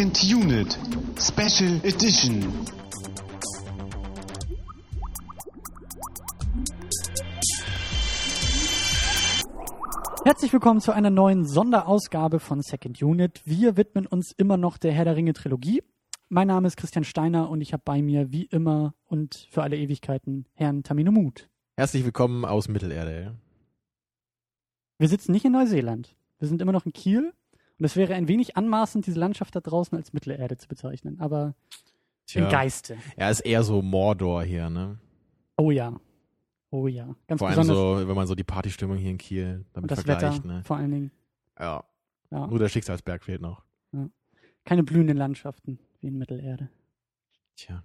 Second Unit Special Edition. Herzlich willkommen zu einer neuen Sonderausgabe von Second Unit. Wir widmen uns immer noch der Herr der Ringe Trilogie. Mein Name ist Christian Steiner und ich habe bei mir wie immer und für alle Ewigkeiten Herrn Tamino Mut. Herzlich willkommen aus Mittelerde. Wir sitzen nicht in Neuseeland. Wir sind immer noch in Kiel und es wäre ein wenig anmaßend, diese Landschaft da draußen als Mittelerde zu bezeichnen, aber Tja. im Geiste. Er ist eher so Mordor hier, ne? Oh ja. Oh ja. Ganz Vor allem besonders so, wenn man so die Partystimmung hier in Kiel damit und das vergleicht, Wetter ne? vor allen Dingen. Ja. Ja. Nur der Schicksalsberg fehlt noch. Keine blühenden Landschaften wie in Mittelerde. Tja.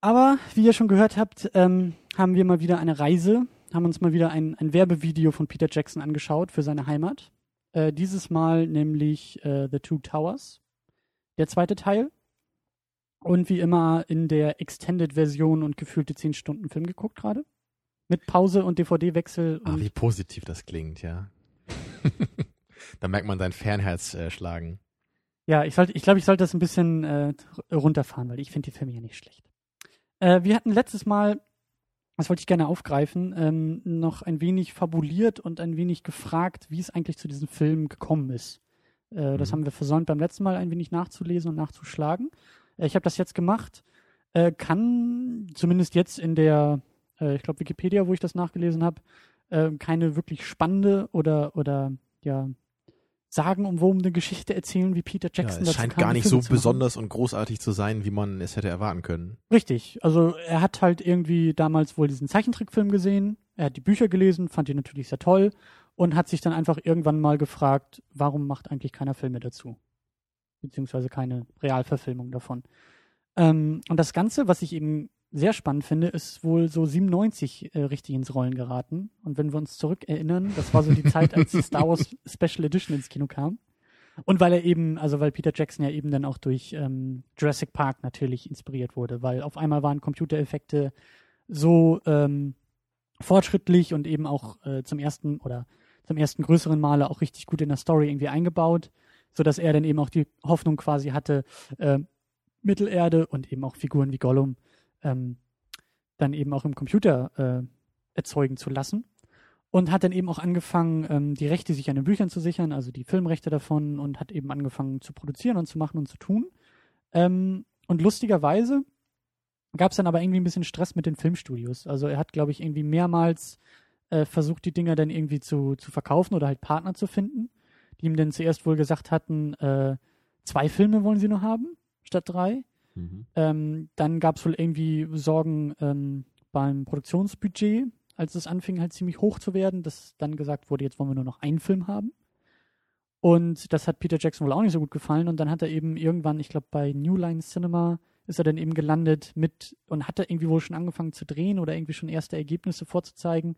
Aber wie ihr schon gehört habt, ähm, haben wir mal wieder eine Reise, haben uns mal wieder ein, ein Werbevideo von Peter Jackson angeschaut für seine Heimat. Äh, dieses Mal nämlich äh, The Two Towers, der zweite Teil. Und wie immer in der Extended-Version und gefühlte 10 Stunden Film geguckt gerade. Mit Pause und DVD-Wechsel. Ah, wie positiv das klingt, ja. da merkt man sein Fernherz äh, schlagen. Ja, ich sollte, ich glaube, ich sollte das ein bisschen äh, runterfahren, weil ich finde die Filme ja nicht schlecht. Äh, wir hatten letztes Mal, das wollte ich gerne aufgreifen, ähm, noch ein wenig fabuliert und ein wenig gefragt, wie es eigentlich zu diesem Film gekommen ist. Äh, Das Mhm. haben wir versäumt beim letzten Mal ein wenig nachzulesen und nachzuschlagen. Äh, ich habe das jetzt gemacht. Äh, kann zumindest jetzt in der, äh, ich glaube Wikipedia, wo ich das nachgelesen habe, äh, keine wirklich spannende oder oder ja sagenumwobene Geschichte erzählen, wie Peter Ja, Jackson es dazu scheint kam, gar nicht so besonders und großartig zu sein, wie man es hätte erwarten können. Richtig. Also er hat halt irgendwie damals wohl diesen Zeichentrickfilm gesehen, er hat die Bücher gelesen, fand die natürlich sehr toll und hat sich dann einfach irgendwann mal gefragt, warum macht eigentlich keiner Filme dazu? Beziehungsweise keine Realverfilmung davon. Ähm, und das Ganze, was ich eben sehr spannend finde, ist wohl so 97 äh, richtig ins Rollen geraten. Und wenn wir uns zurückerinnern, das war so die Zeit, als die Star Wars Special Edition ins Kino kam. Und weil er eben, also weil Peter Jackson ja eben dann auch durch ähm, Jurassic Park natürlich inspiriert wurde, weil auf einmal waren Computereffekte so ähm, fortschrittlich und eben auch äh, zum ersten oder zum ersten größeren Male auch richtig gut in der Story irgendwie eingebaut, so dass er dann eben auch die Hoffnung quasi hatte, äh, Mittelerde und eben auch Figuren wie Gollum ähm, dann eben auch im Computer äh, erzeugen zu lassen. Und hat dann eben auch angefangen, ähm, die Rechte sich an den Büchern zu sichern, also die Filmrechte davon, und hat eben angefangen zu produzieren und zu machen und zu tun. Ähm, und lustigerweise gab es dann aber irgendwie ein bisschen Stress mit den Filmstudios. Also er hat, glaube ich, irgendwie mehrmals äh, versucht, die Dinger dann irgendwie zu, zu verkaufen oder halt Partner zu finden, die ihm dann zuerst wohl gesagt hatten, äh, zwei Filme wollen sie nur haben, statt drei. Ähm, dann gab es wohl irgendwie Sorgen ähm, beim Produktionsbudget, als es anfing halt ziemlich hoch zu werden, dass dann gesagt wurde, jetzt wollen wir nur noch einen Film haben. Und das hat Peter Jackson wohl auch nicht so gut gefallen. Und dann hat er eben irgendwann, ich glaube bei New Line Cinema, ist er dann eben gelandet mit und hat er irgendwie wohl schon angefangen zu drehen oder irgendwie schon erste Ergebnisse vorzuzeigen.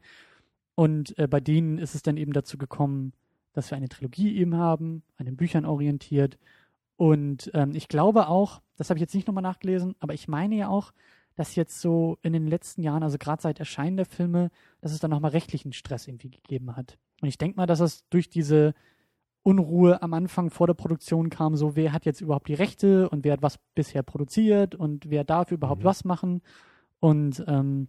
Und äh, bei denen ist es dann eben dazu gekommen, dass wir eine Trilogie eben haben, an den Büchern orientiert. Und ähm, ich glaube auch, das habe ich jetzt nicht nochmal nachgelesen, aber ich meine ja auch, dass jetzt so in den letzten Jahren, also gerade seit Erscheinen der Filme, dass es dann nochmal rechtlichen Stress irgendwie gegeben hat. Und ich denke mal, dass es durch diese Unruhe am Anfang vor der Produktion kam, so wer hat jetzt überhaupt die Rechte und wer hat was bisher produziert und wer darf überhaupt Mhm. was machen. Und ähm,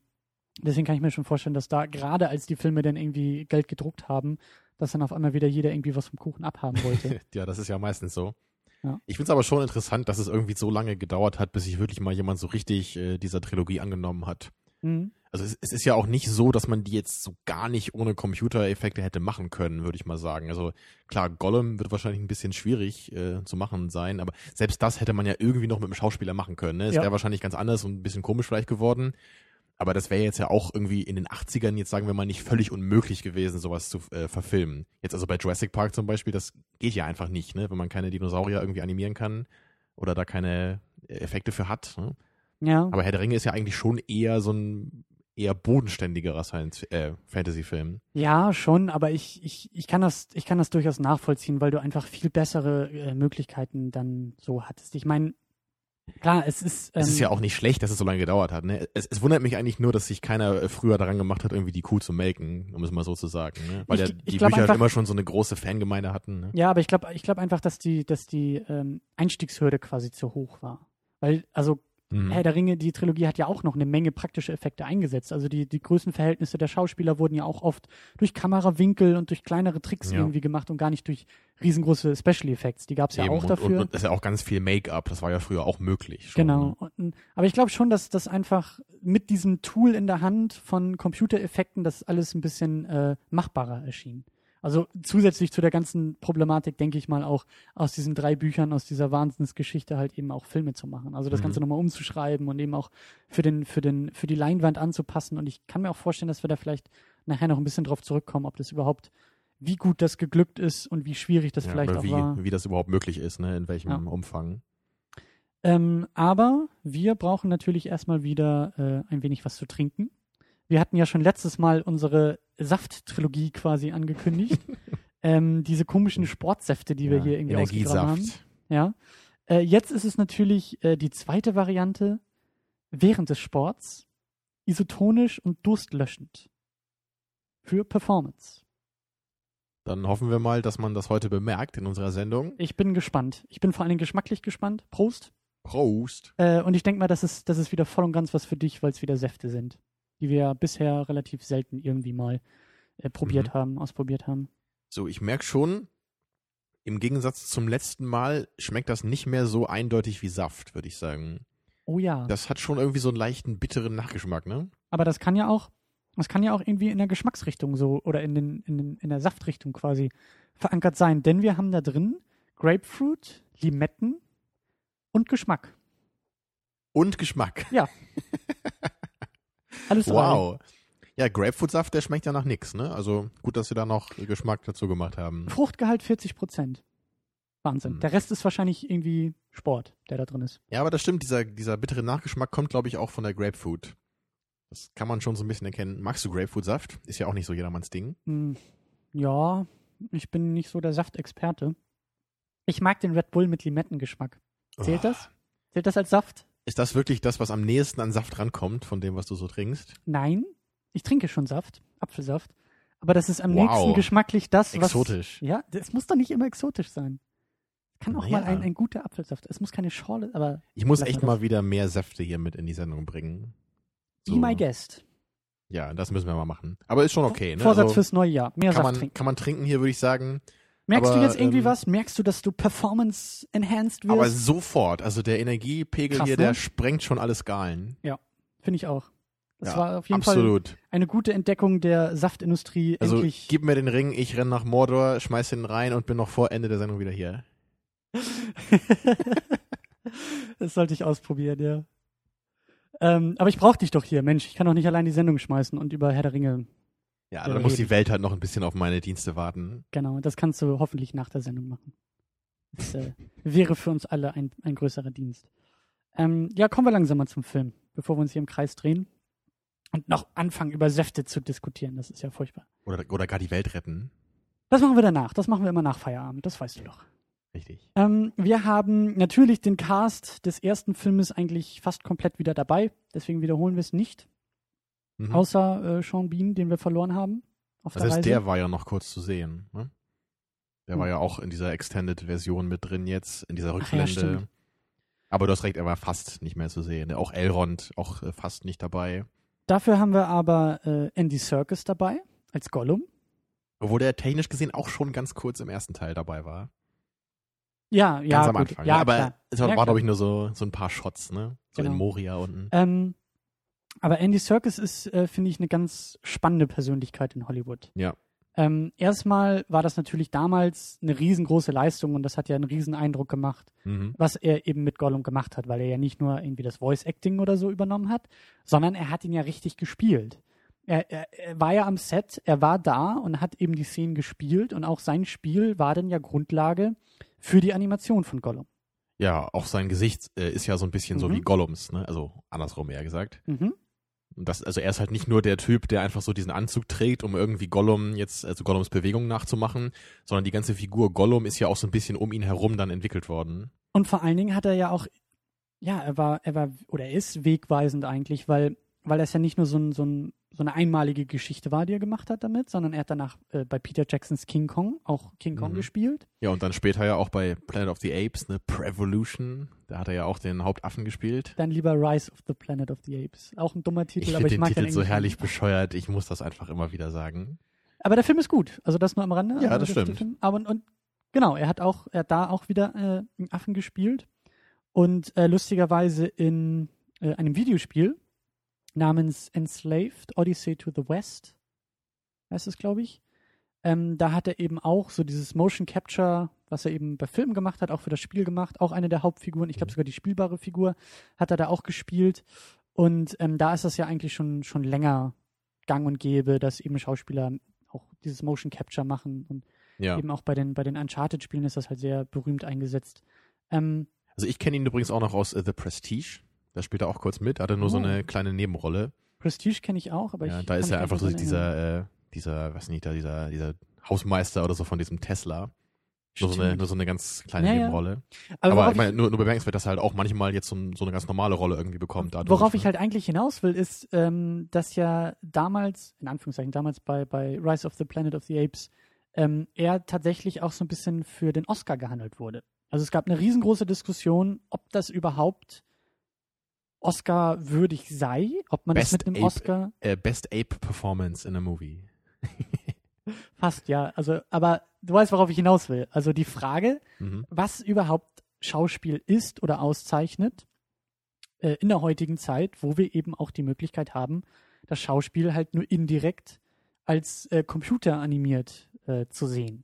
deswegen kann ich mir schon vorstellen, dass da gerade als die Filme dann irgendwie Geld gedruckt haben, dass dann auf einmal wieder jeder irgendwie was vom Kuchen abhaben wollte. ja, das ist ja meistens so. Ja. Ich finde es aber schon interessant, dass es irgendwie so lange gedauert hat, bis sich wirklich mal jemand so richtig äh, dieser Trilogie angenommen hat. mhm. Also es, es ist ja auch nicht so, dass man die jetzt so gar nicht ohne Computereffekte hätte machen können, würde ich mal sagen. Also klar, Gollum wird wahrscheinlich ein bisschen schwierig äh, zu machen sein, aber selbst das hätte man ja irgendwie noch mit dem Schauspieler machen können. Ne? Es Ja. wäre wahrscheinlich ganz anders und ein bisschen komisch vielleicht geworden. Aber das wäre jetzt ja auch irgendwie in den 80ern, jetzt sagen wir mal, nicht völlig unmöglich gewesen, sowas zu äh, verfilmen. Jetzt also bei Jurassic Park zum Beispiel, das geht ja einfach nicht, ne? wenn man keine Dinosaurier irgendwie animieren kann oder da keine äh, Effekte für hat. Ne? Ja. Aber Herr der Ringe ist ja eigentlich schon eher so ein eher bodenständigerer Science äh, Fantasy-Film. Ja, schon, aber ich, ich, ich kann das, ich kann das durchaus nachvollziehen, weil du einfach viel bessere äh, Möglichkeiten dann so hattest. Ich meine, Klar, es ist. Ähm, Es ist ja auch nicht schlecht, dass es so lange gedauert hat. Ne? Es, es wundert mich eigentlich nur, dass sich keiner äh, früher daran gemacht hat, irgendwie die Kuh zu melken, um es mal so zu sagen. Ne? Weil Ich- ja die Bücher einfach- immer schon so eine große Fangemeinde hatten. Ne? Ja, aber ich glaube ich glaub einfach, dass die, dass die ähm, Einstiegshürde quasi zu hoch war. Weil, also Mhm. Herr der Ringe, die Trilogie hat ja auch noch eine Menge praktische Effekte eingesetzt. Also die, die Größenverhältnisse der Schauspieler wurden ja auch oft durch Kamerawinkel und durch kleinere Tricks Ja. irgendwie gemacht und gar nicht durch riesengroße Special Effects. Die gab es ja auch und, dafür. Und, und das ist ja auch ganz viel Make-up. Das war ja früher auch möglich. Schon, Genau. Ne? Und, aber ich glaube schon, dass das einfach mit diesem Tool in der Hand von Computereffekten das alles ein bisschen äh, machbarer erschien. Also zusätzlich zu der ganzen Problematik, denke ich mal, auch aus diesen drei Büchern, aus dieser Wahnsinnsgeschichte halt eben auch Filme zu machen. Also das Mhm. Ganze nochmal umzuschreiben und eben auch für den, für den, für die Leinwand anzupassen. Und ich kann mir auch vorstellen, dass wir da vielleicht nachher noch ein bisschen drauf zurückkommen, ob das überhaupt, wie gut das geglückt ist und wie schwierig das Ja, vielleicht auch wie, war. wie das überhaupt möglich ist, ne? in welchem Ja. Umfang. Ähm, aber wir brauchen natürlich erstmal wieder äh, ein wenig was zu trinken. Wir hatten ja schon letztes Mal unsere Saft-Trilogie quasi angekündigt. ähm, diese komischen Sportsäfte, die wir Ja, hier irgendwie ausgegraben haben. Energiesaft. Ja. Äh, jetzt ist es natürlich äh, die zweite Variante während des Sports, isotonisch und durstlöschend. Für Performance. Dann hoffen wir mal, dass man das heute bemerkt in unserer Sendung. Ich bin gespannt. Ich bin vor allen Dingen geschmacklich gespannt. Prost. Prost. Äh, und ich denke mal, das ist, das ist wieder voll und ganz was für dich, weil es wieder Säfte sind, die wir ja bisher relativ selten irgendwie mal äh, probiert Mhm. haben, ausprobiert haben. So, ich merke schon, im Gegensatz zum letzten Mal schmeckt das nicht mehr so eindeutig wie Saft, würde ich sagen. Oh ja. Das hat schon irgendwie so einen leichten bitteren Nachgeschmack, ne? Aber das kann ja auch, das kann ja auch irgendwie in der Geschmacksrichtung so oder in, den, in, den, in der Saftrichtung quasi verankert sein. Denn wir haben da drin Grapefruit, Limetten und Geschmack. Und Geschmack. Alles. Wow. Ja, Grapefruitsaft, der schmeckt ja nach nix, ne? Also gut, dass sie da noch Geschmack dazu gemacht haben. Fruchtgehalt 40 Prozent. Wahnsinn. Hm. Der Rest ist wahrscheinlich irgendwie Sport, der da drin ist. Ja, aber das stimmt, dieser, dieser bittere Nachgeschmack kommt, glaube ich, auch von der Grapefruit. Das kann man schon so ein bisschen erkennen. Magst du Grapefruitsaft? Ist ja auch nicht so jedermanns Ding. Hm, ja, ich bin nicht so der Saftexperte. Ich mag den Red Bull mit Limettengeschmack. Zählt Oh. das? Zählt das als Saft? Ist das wirklich das, was am nächsten an Saft rankommt, von dem, was du so trinkst? Nein. Ich trinke schon Saft, Apfelsaft. Aber das ist am Wow. nächsten geschmacklich das, was. Exotisch. Ja, das muss doch nicht immer exotisch sein. Kann auch Naja. mal ein, ein guter Apfelsaft. Es muss keine Schorle, aber Ich muss echt mal wieder mehr Säfte hier mit in die Sendung bringen. be my guest. Ja, das müssen wir mal machen. Aber ist schon okay, ne? Vorsatz also, fürs neue Jahr. Mehr kann Saft man, trinken. kann man trinken hier, würde ich sagen. Merkst du aber, jetzt irgendwie ähm, was? Merkst du, dass du performance enhanced wirst? Aber sofort. Also der Energiepegel Krass, hier, ne? der sprengt schon alle Skalen. Finde ich auch. Das ja, war auf jeden Fall absolut. eine gute Entdeckung der Saftindustrie. Also Endlich. gib mir den Ring, ich renn nach Mordor, schmeiß den rein und bin noch vor Ende der Sendung wieder hier. das sollte ich ausprobieren, ja. Ähm, aber ich brauche dich doch hier, Mensch. Ich kann doch nicht allein die Sendung schmeißen und über Herr der Ringe. Ja, Ja, da muss die Welt halt noch ein bisschen auf meine Dienste warten. Genau, das kannst du hoffentlich nach der Sendung machen. Das äh, wäre für uns alle ein, ein größerer Dienst. Ähm, ja, kommen wir langsam mal zum Film, bevor wir uns hier im Kreis drehen und noch anfangen, über Säfte zu diskutieren. Das ist ja furchtbar. Oder, oder gar die Welt retten. Das machen wir danach. Das machen wir immer nach Feierabend. Das weißt du doch. Richtig. Ähm, wir haben natürlich den Cast des ersten Filmes eigentlich fast komplett wieder dabei. Deswegen wiederholen wir es nicht. Mhm. Außer äh, Sean Bean, den wir verloren haben. Auf Das der heißt, Reise. der war ja noch kurz zu sehen. Ne? Der war Hm. ja auch in dieser Extended-Version mit drin jetzt, in dieser ja, Rückblende. stimmt. Aber du hast recht, er war fast nicht mehr zu sehen. Auch Elrond auch äh, fast nicht dabei. Dafür haben wir aber äh, Andy Serkis dabei als Gollum. Obwohl der technisch gesehen auch schon ganz kurz im ersten Teil dabei war. Ja, ja, Ganz am gut. Anfang. Ja, ne? Aber klar. es war, Ja, glaube ich, nur so, so ein paar Shots, ne? So Genau. in Moria unten. Ähm, aber Andy Serkis ist, äh, finde ich, eine ganz spannende Persönlichkeit in Hollywood. Ja. Ähm, erstmal war das natürlich damals eine riesengroße Leistung und das hat ja einen riesen Eindruck gemacht, Mhm. was er eben mit Gollum gemacht hat, weil er ja nicht nur irgendwie das Voice Acting oder so übernommen hat, sondern er hat ihn ja richtig gespielt. Er, er, er war ja am Set, er war da und hat eben die Szenen gespielt und auch sein Spiel war dann ja Grundlage für die Animation von Gollum. Ja, auch sein Gesicht äh, ist ja so ein bisschen so Mhm. wie Gollums, ne? Also andersrum eher gesagt. Mhm. Das, also er ist halt nicht nur der Typ, der einfach so diesen Anzug trägt, um irgendwie Gollum jetzt, also Gollums Bewegung nachzumachen, sondern die ganze Figur Gollum ist ja auch so ein bisschen um ihn herum dann entwickelt worden. Und vor allen Dingen hat er ja auch ja, er war, er war, oder er ist wegweisend eigentlich, weil, weil das ja nicht nur so, ein, so, ein, so eine einmalige Geschichte war, die er gemacht hat damit, sondern er hat danach äh, bei Peter Jacksons King Kong auch King Kong Mhm. gespielt. Ja, und dann später ja auch bei Planet of the Apes, ne, Prevolution, da hat er ja auch den Hauptaffen gespielt. Dann lieber Rise of the Planet of the Apes. Auch ein dummer Titel, Ich aber finde ich den mag Titel den so Englischen. herrlich bescheuert, ich muss das einfach immer wieder sagen. Aber der Film ist gut. Also das nur am Rande. Ja, Also das stimmt. Film, aber und, und genau, er hat auch, er hat da auch wieder äh, einen Affen gespielt und äh, lustigerweise in äh, einem Videospiel namens Enslaved Odyssey to the West heißt es, glaube ich. Ähm, da hat er eben auch so dieses Motion Capture, was er eben bei Filmen gemacht hat, auch für das Spiel gemacht. Auch eine der Hauptfiguren, ich glaube sogar die spielbare Figur, hat er da auch gespielt. Und ähm, da ist das ja eigentlich schon, schon länger gang und gäbe, dass eben Schauspieler auch dieses Motion Capture machen. Und Ja. eben auch bei den, bei den Uncharted-Spielen ist das halt sehr berühmt eingesetzt. Ähm, Also ich kenne ihn übrigens auch noch aus äh, The Prestige. Da spielt er auch kurz mit, hatte nur so Oh. eine kleine Nebenrolle. Prestige kenne ich auch, aber ja, ich da ist er einfach so dieser, äh, dieser, was nicht, da, dieser, dieser Hausmeister oder so von diesem Tesla. Nur so, eine, nur so eine ganz kleine Ja, ja. Nebenrolle. Aber, Aber, ich meine, nur, nur bemerkenswert, dass er halt auch manchmal jetzt so, so eine ganz normale Rolle irgendwie bekommt. Dadurch, worauf ne? ich halt eigentlich hinaus will, ist, ähm, dass ja damals, in Anführungszeichen, damals bei, bei Rise of the Planet of the Apes, ähm, er tatsächlich auch so ein bisschen für den Oscar gehandelt wurde. Also es gab eine riesengroße Diskussion, ob das überhaupt Oscar-würdig sei, ob man Best das mit einem Ape. Oscar äh, Best Ape Performance in a Movie. Fast, ja. Also, aber du weißt, worauf ich hinaus will. Also die Frage, Mhm. was überhaupt Schauspiel ist oder auszeichnet äh, in der heutigen Zeit, wo wir eben auch die Möglichkeit haben, das Schauspiel halt nur indirekt als äh, Computer animiert äh, zu sehen.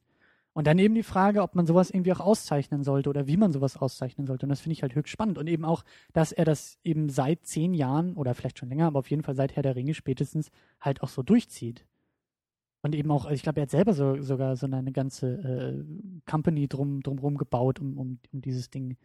Und dann eben die Frage, ob man sowas irgendwie auch auszeichnen sollte oder wie man sowas auszeichnen sollte. Und das finde ich halt höchst spannend. Und eben auch, dass er das eben seit zehn Jahren oder vielleicht schon länger, aber auf jeden Fall seit Herr der Ringe spätestens halt auch so durchzieht. Und eben auch, ich glaube, er hat selber so, sogar so eine ganze äh, Company drum, drumherum gebaut um, um, um dieses Ding.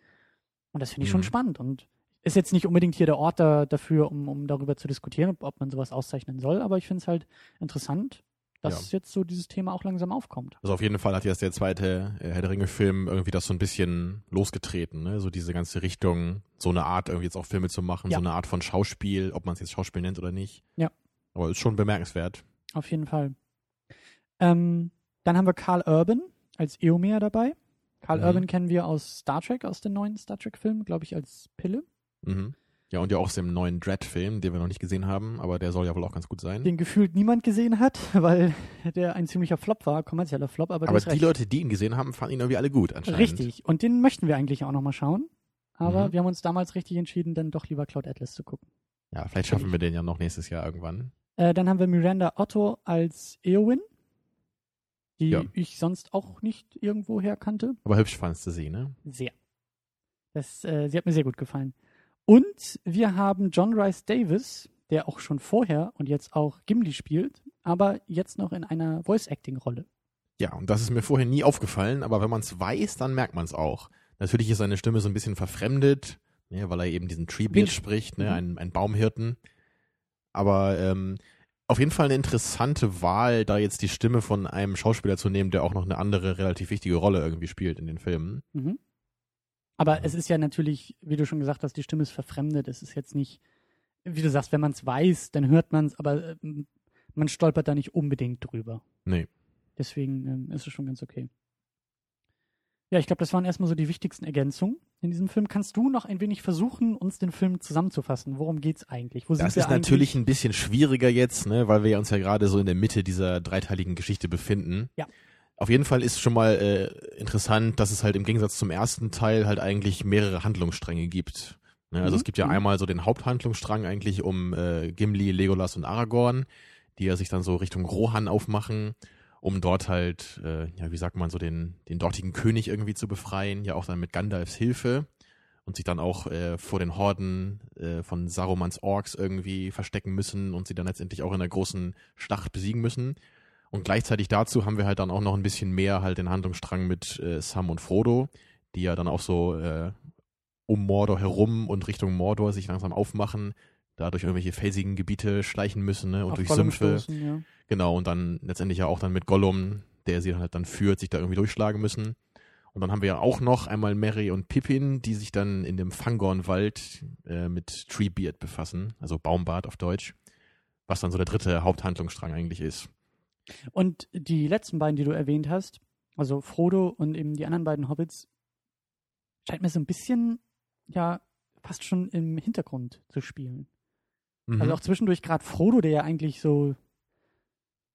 Und das finde ich schon Mhm. spannend. Und ist jetzt nicht unbedingt hier der Ort da, dafür, um, um darüber zu diskutieren, ob man sowas auszeichnen soll, aber ich finde es halt interessant, dass jetzt so dieses Thema auch langsam aufkommt. Also auf jeden Fall hat jetzt der zweite äh, Herr der Ringe-Film irgendwie das so ein bisschen losgetreten, ne? So diese ganze Richtung, so eine Art irgendwie jetzt auch Filme zu machen, Ja. so eine Art von Schauspiel, ob man es jetzt Schauspiel nennt oder nicht. Ja. Aber ist schon bemerkenswert. Auf jeden Fall. Ähm, dann haben wir Carl Urban als Eomer dabei. Carl Mhm. Urban kennen wir aus Star Trek, aus den neuen Star Trek-Filmen, glaube ich, als Pille. Mhm. Ja, und ja auch aus dem neuen Dread-Film, den wir noch nicht gesehen haben, aber der soll ja wohl auch ganz gut sein. Den gefühlt niemand gesehen hat, weil der ein ziemlicher Flop war, kommerzieller Flop, aber, aber die recht. Leute, die ihn gesehen haben, fanden ihn irgendwie alle gut anscheinend. Richtig. Und den möchten wir eigentlich auch nochmal schauen. Aber Mhm. wir haben uns damals richtig entschieden, dann doch lieber Cloud Atlas zu gucken. Ja, vielleicht schaffen wir den ja noch nächstes Jahr irgendwann. Äh, dann haben wir Miranda Otto als Eowyn, die Ja. ich sonst auch nicht irgendwoher kannte. Aber hübsch fandst du sie, ne? Sehr. Das, äh, sie hat mir sehr gut gefallen. Und wir haben John Rice Davis, der auch schon vorher und jetzt auch Gimli spielt, aber jetzt noch in einer Voice-Acting-Rolle. Ja, und das ist mir vorher nie aufgefallen, aber wenn man es weiß, dann merkt man es auch. Natürlich ist seine Stimme so ein bisschen verfremdet, ne, weil er eben diesen Treebeard spricht, ne, Mhm. ein, ein Baumhirten. Aber ähm, auf jeden Fall eine interessante Wahl, da jetzt die Stimme von einem Schauspieler zu nehmen, der auch noch eine andere relativ wichtige Rolle irgendwie spielt in den Filmen. Mhm. Aber Ja. es ist ja natürlich, wie du schon gesagt hast, die Stimme ist verfremdet. Es ist jetzt nicht, wie du sagst, wenn man es weiß, dann hört man es, aber ähm, man stolpert da nicht unbedingt drüber. Nee. Deswegen ähm, ist es schon ganz okay. Ja, ich glaube, das waren erstmal so die wichtigsten Ergänzungen in diesem Film. Kannst du noch ein wenig versuchen, uns den Film zusammenzufassen? Worum geht's eigentlich? Wo Das sind wir ist natürlich ein bisschen schwieriger jetzt, ne, weil wir uns ja gerade so in der Mitte dieser dreiteiligen Geschichte befinden. Ja. Auf jeden Fall ist schon mal äh, interessant, dass es halt im Gegensatz zum ersten Teil halt eigentlich mehrere Handlungsstränge gibt. Ne, also Mhm, es gibt ja mhm. einmal so den Haupthandlungsstrang eigentlich um äh, Gimli, Legolas und Aragorn, die ja sich dann so Richtung Rohan aufmachen, um dort halt, äh, ja, wie sagt man, so den, den dortigen König irgendwie zu befreien, ja auch dann mit Gandalfs Hilfe und sich dann auch äh, vor den Horden äh, von Sarumans Orks irgendwie verstecken müssen und sie dann letztendlich auch in der großen Schlacht besiegen müssen. Und gleichzeitig dazu haben wir halt dann auch noch ein bisschen mehr halt den Handlungsstrang mit äh, Sam und Frodo, die ja dann auch so äh, um Mordor herum und Richtung Mordor sich langsam aufmachen, da durch irgendwelche felsigen Gebiete schleichen müssen ne, und auf durch Gollum Sümpfe. stoßen, ja. Genau, und dann letztendlich ja auch dann mit Gollum, der sie halt dann führt, sich da irgendwie durchschlagen müssen. Und dann haben wir ja auch noch einmal Mary und Pippin, die sich dann in dem Fangornwald äh, mit Treebeard befassen, also Baumbart auf Deutsch, was dann so der dritte Haupthandlungsstrang eigentlich ist. Und die letzten beiden, die du erwähnt hast, also Frodo und eben die anderen beiden Hobbits, scheint mir so ein bisschen, ja, fast schon im Hintergrund zu spielen. Mhm. Also auch zwischendurch gerade Frodo, der ja eigentlich so,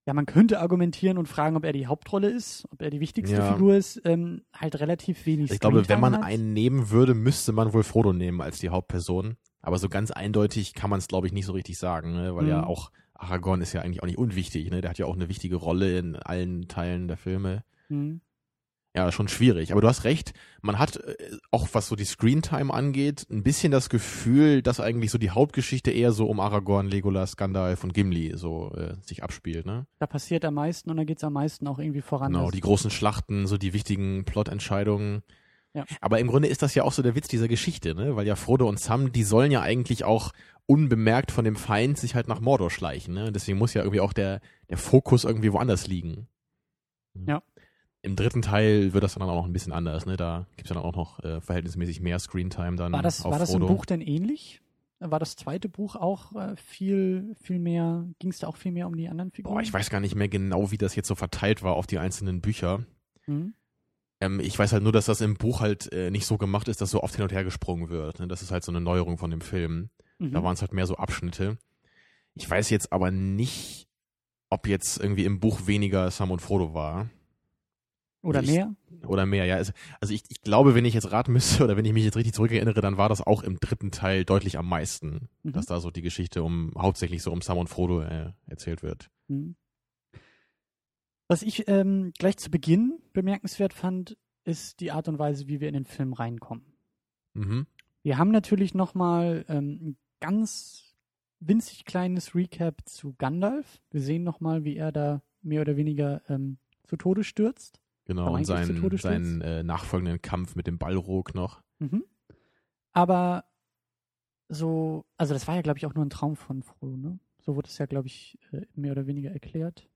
ja, man könnte argumentieren und fragen, ob er die Hauptrolle ist, ob er die wichtigste Ja. Figur ist, ähm, halt relativ wenig. ich glaube, wenn man hat. einen nehmen würde, müsste man wohl Frodo nehmen als die Hauptperson. Aber so ganz eindeutig kann man es, glaube ich, nicht so richtig sagen, ne? weil ja Mhm. auch Aragorn ist ja eigentlich auch nicht unwichtig. Ne? Der hat ja auch eine wichtige Rolle in allen Teilen der Filme. Hm. Ja, schon schwierig. Aber du hast recht, man hat äh, auch was so die Screentime angeht, ein bisschen das Gefühl, dass eigentlich so die Hauptgeschichte eher so um Aragorn, Legolas, Gandalf und Gimli so äh, sich abspielt. Ne? Da passiert am meisten und da geht es am meisten auch irgendwie voran. Genau, die großen Schlachten, so die wichtigen Plotentscheidungen. Ja. Aber im Grunde ist das ja auch so der Witz dieser Geschichte, ne? Weil ja Frodo und Sam, die sollen ja eigentlich auch unbemerkt von dem Feind sich halt nach Mordor schleichen, ne? Und deswegen muss ja irgendwie auch der, der Fokus irgendwie woanders liegen. Ja. Im dritten Teil wird das dann auch noch ein bisschen anders, ne? Da gibt's ja dann auch noch äh, verhältnismäßig mehr Screentime dann war das, auf war das im Frodo. Buch denn ähnlich? War das zweite Buch auch äh, viel, viel mehr, ging es da auch viel mehr um die anderen Figuren? Boah, ich weiß gar nicht mehr genau, wie das jetzt so verteilt war auf die einzelnen Bücher. Hm? Ähm, ich weiß halt nur, dass das im Buch halt äh, nicht so gemacht ist, dass so oft hin und her gesprungen wird. Ne? Das ist halt so eine Neuerung von dem Film. Mhm. Da waren es halt mehr so Abschnitte. Ich weiß jetzt aber nicht, ob jetzt irgendwie im Buch weniger Sam und Frodo war. Oder ich- mehr? Oder mehr, ja. Also, ich, ich glaube, wenn ich jetzt raten müsste oder wenn ich mich jetzt richtig zurückerinnere, dann war das auch im dritten Teil deutlich am meisten, Mhm. dass da so die Geschichte um hauptsächlich so um Sam und Frodo äh, erzählt wird. Hm. Was ich ähm, gleich zu Beginn bemerkenswert fand, ist die Art und Weise, wie wir in den Film reinkommen. Mhm. Wir haben natürlich nochmal ähm, ein ganz winzig kleines Recap zu Gandalf. Wir sehen nochmal, wie er da mehr oder weniger ähm, zu Tode stürzt. Genau, und seinen, seinen äh, nachfolgenden Kampf mit dem Ballrog noch. Mhm. Aber so, also das war ja, glaube ich, auch nur ein Traum von Frodo, ne? So wurde es ja, glaube ich, äh, mehr oder weniger erklärt.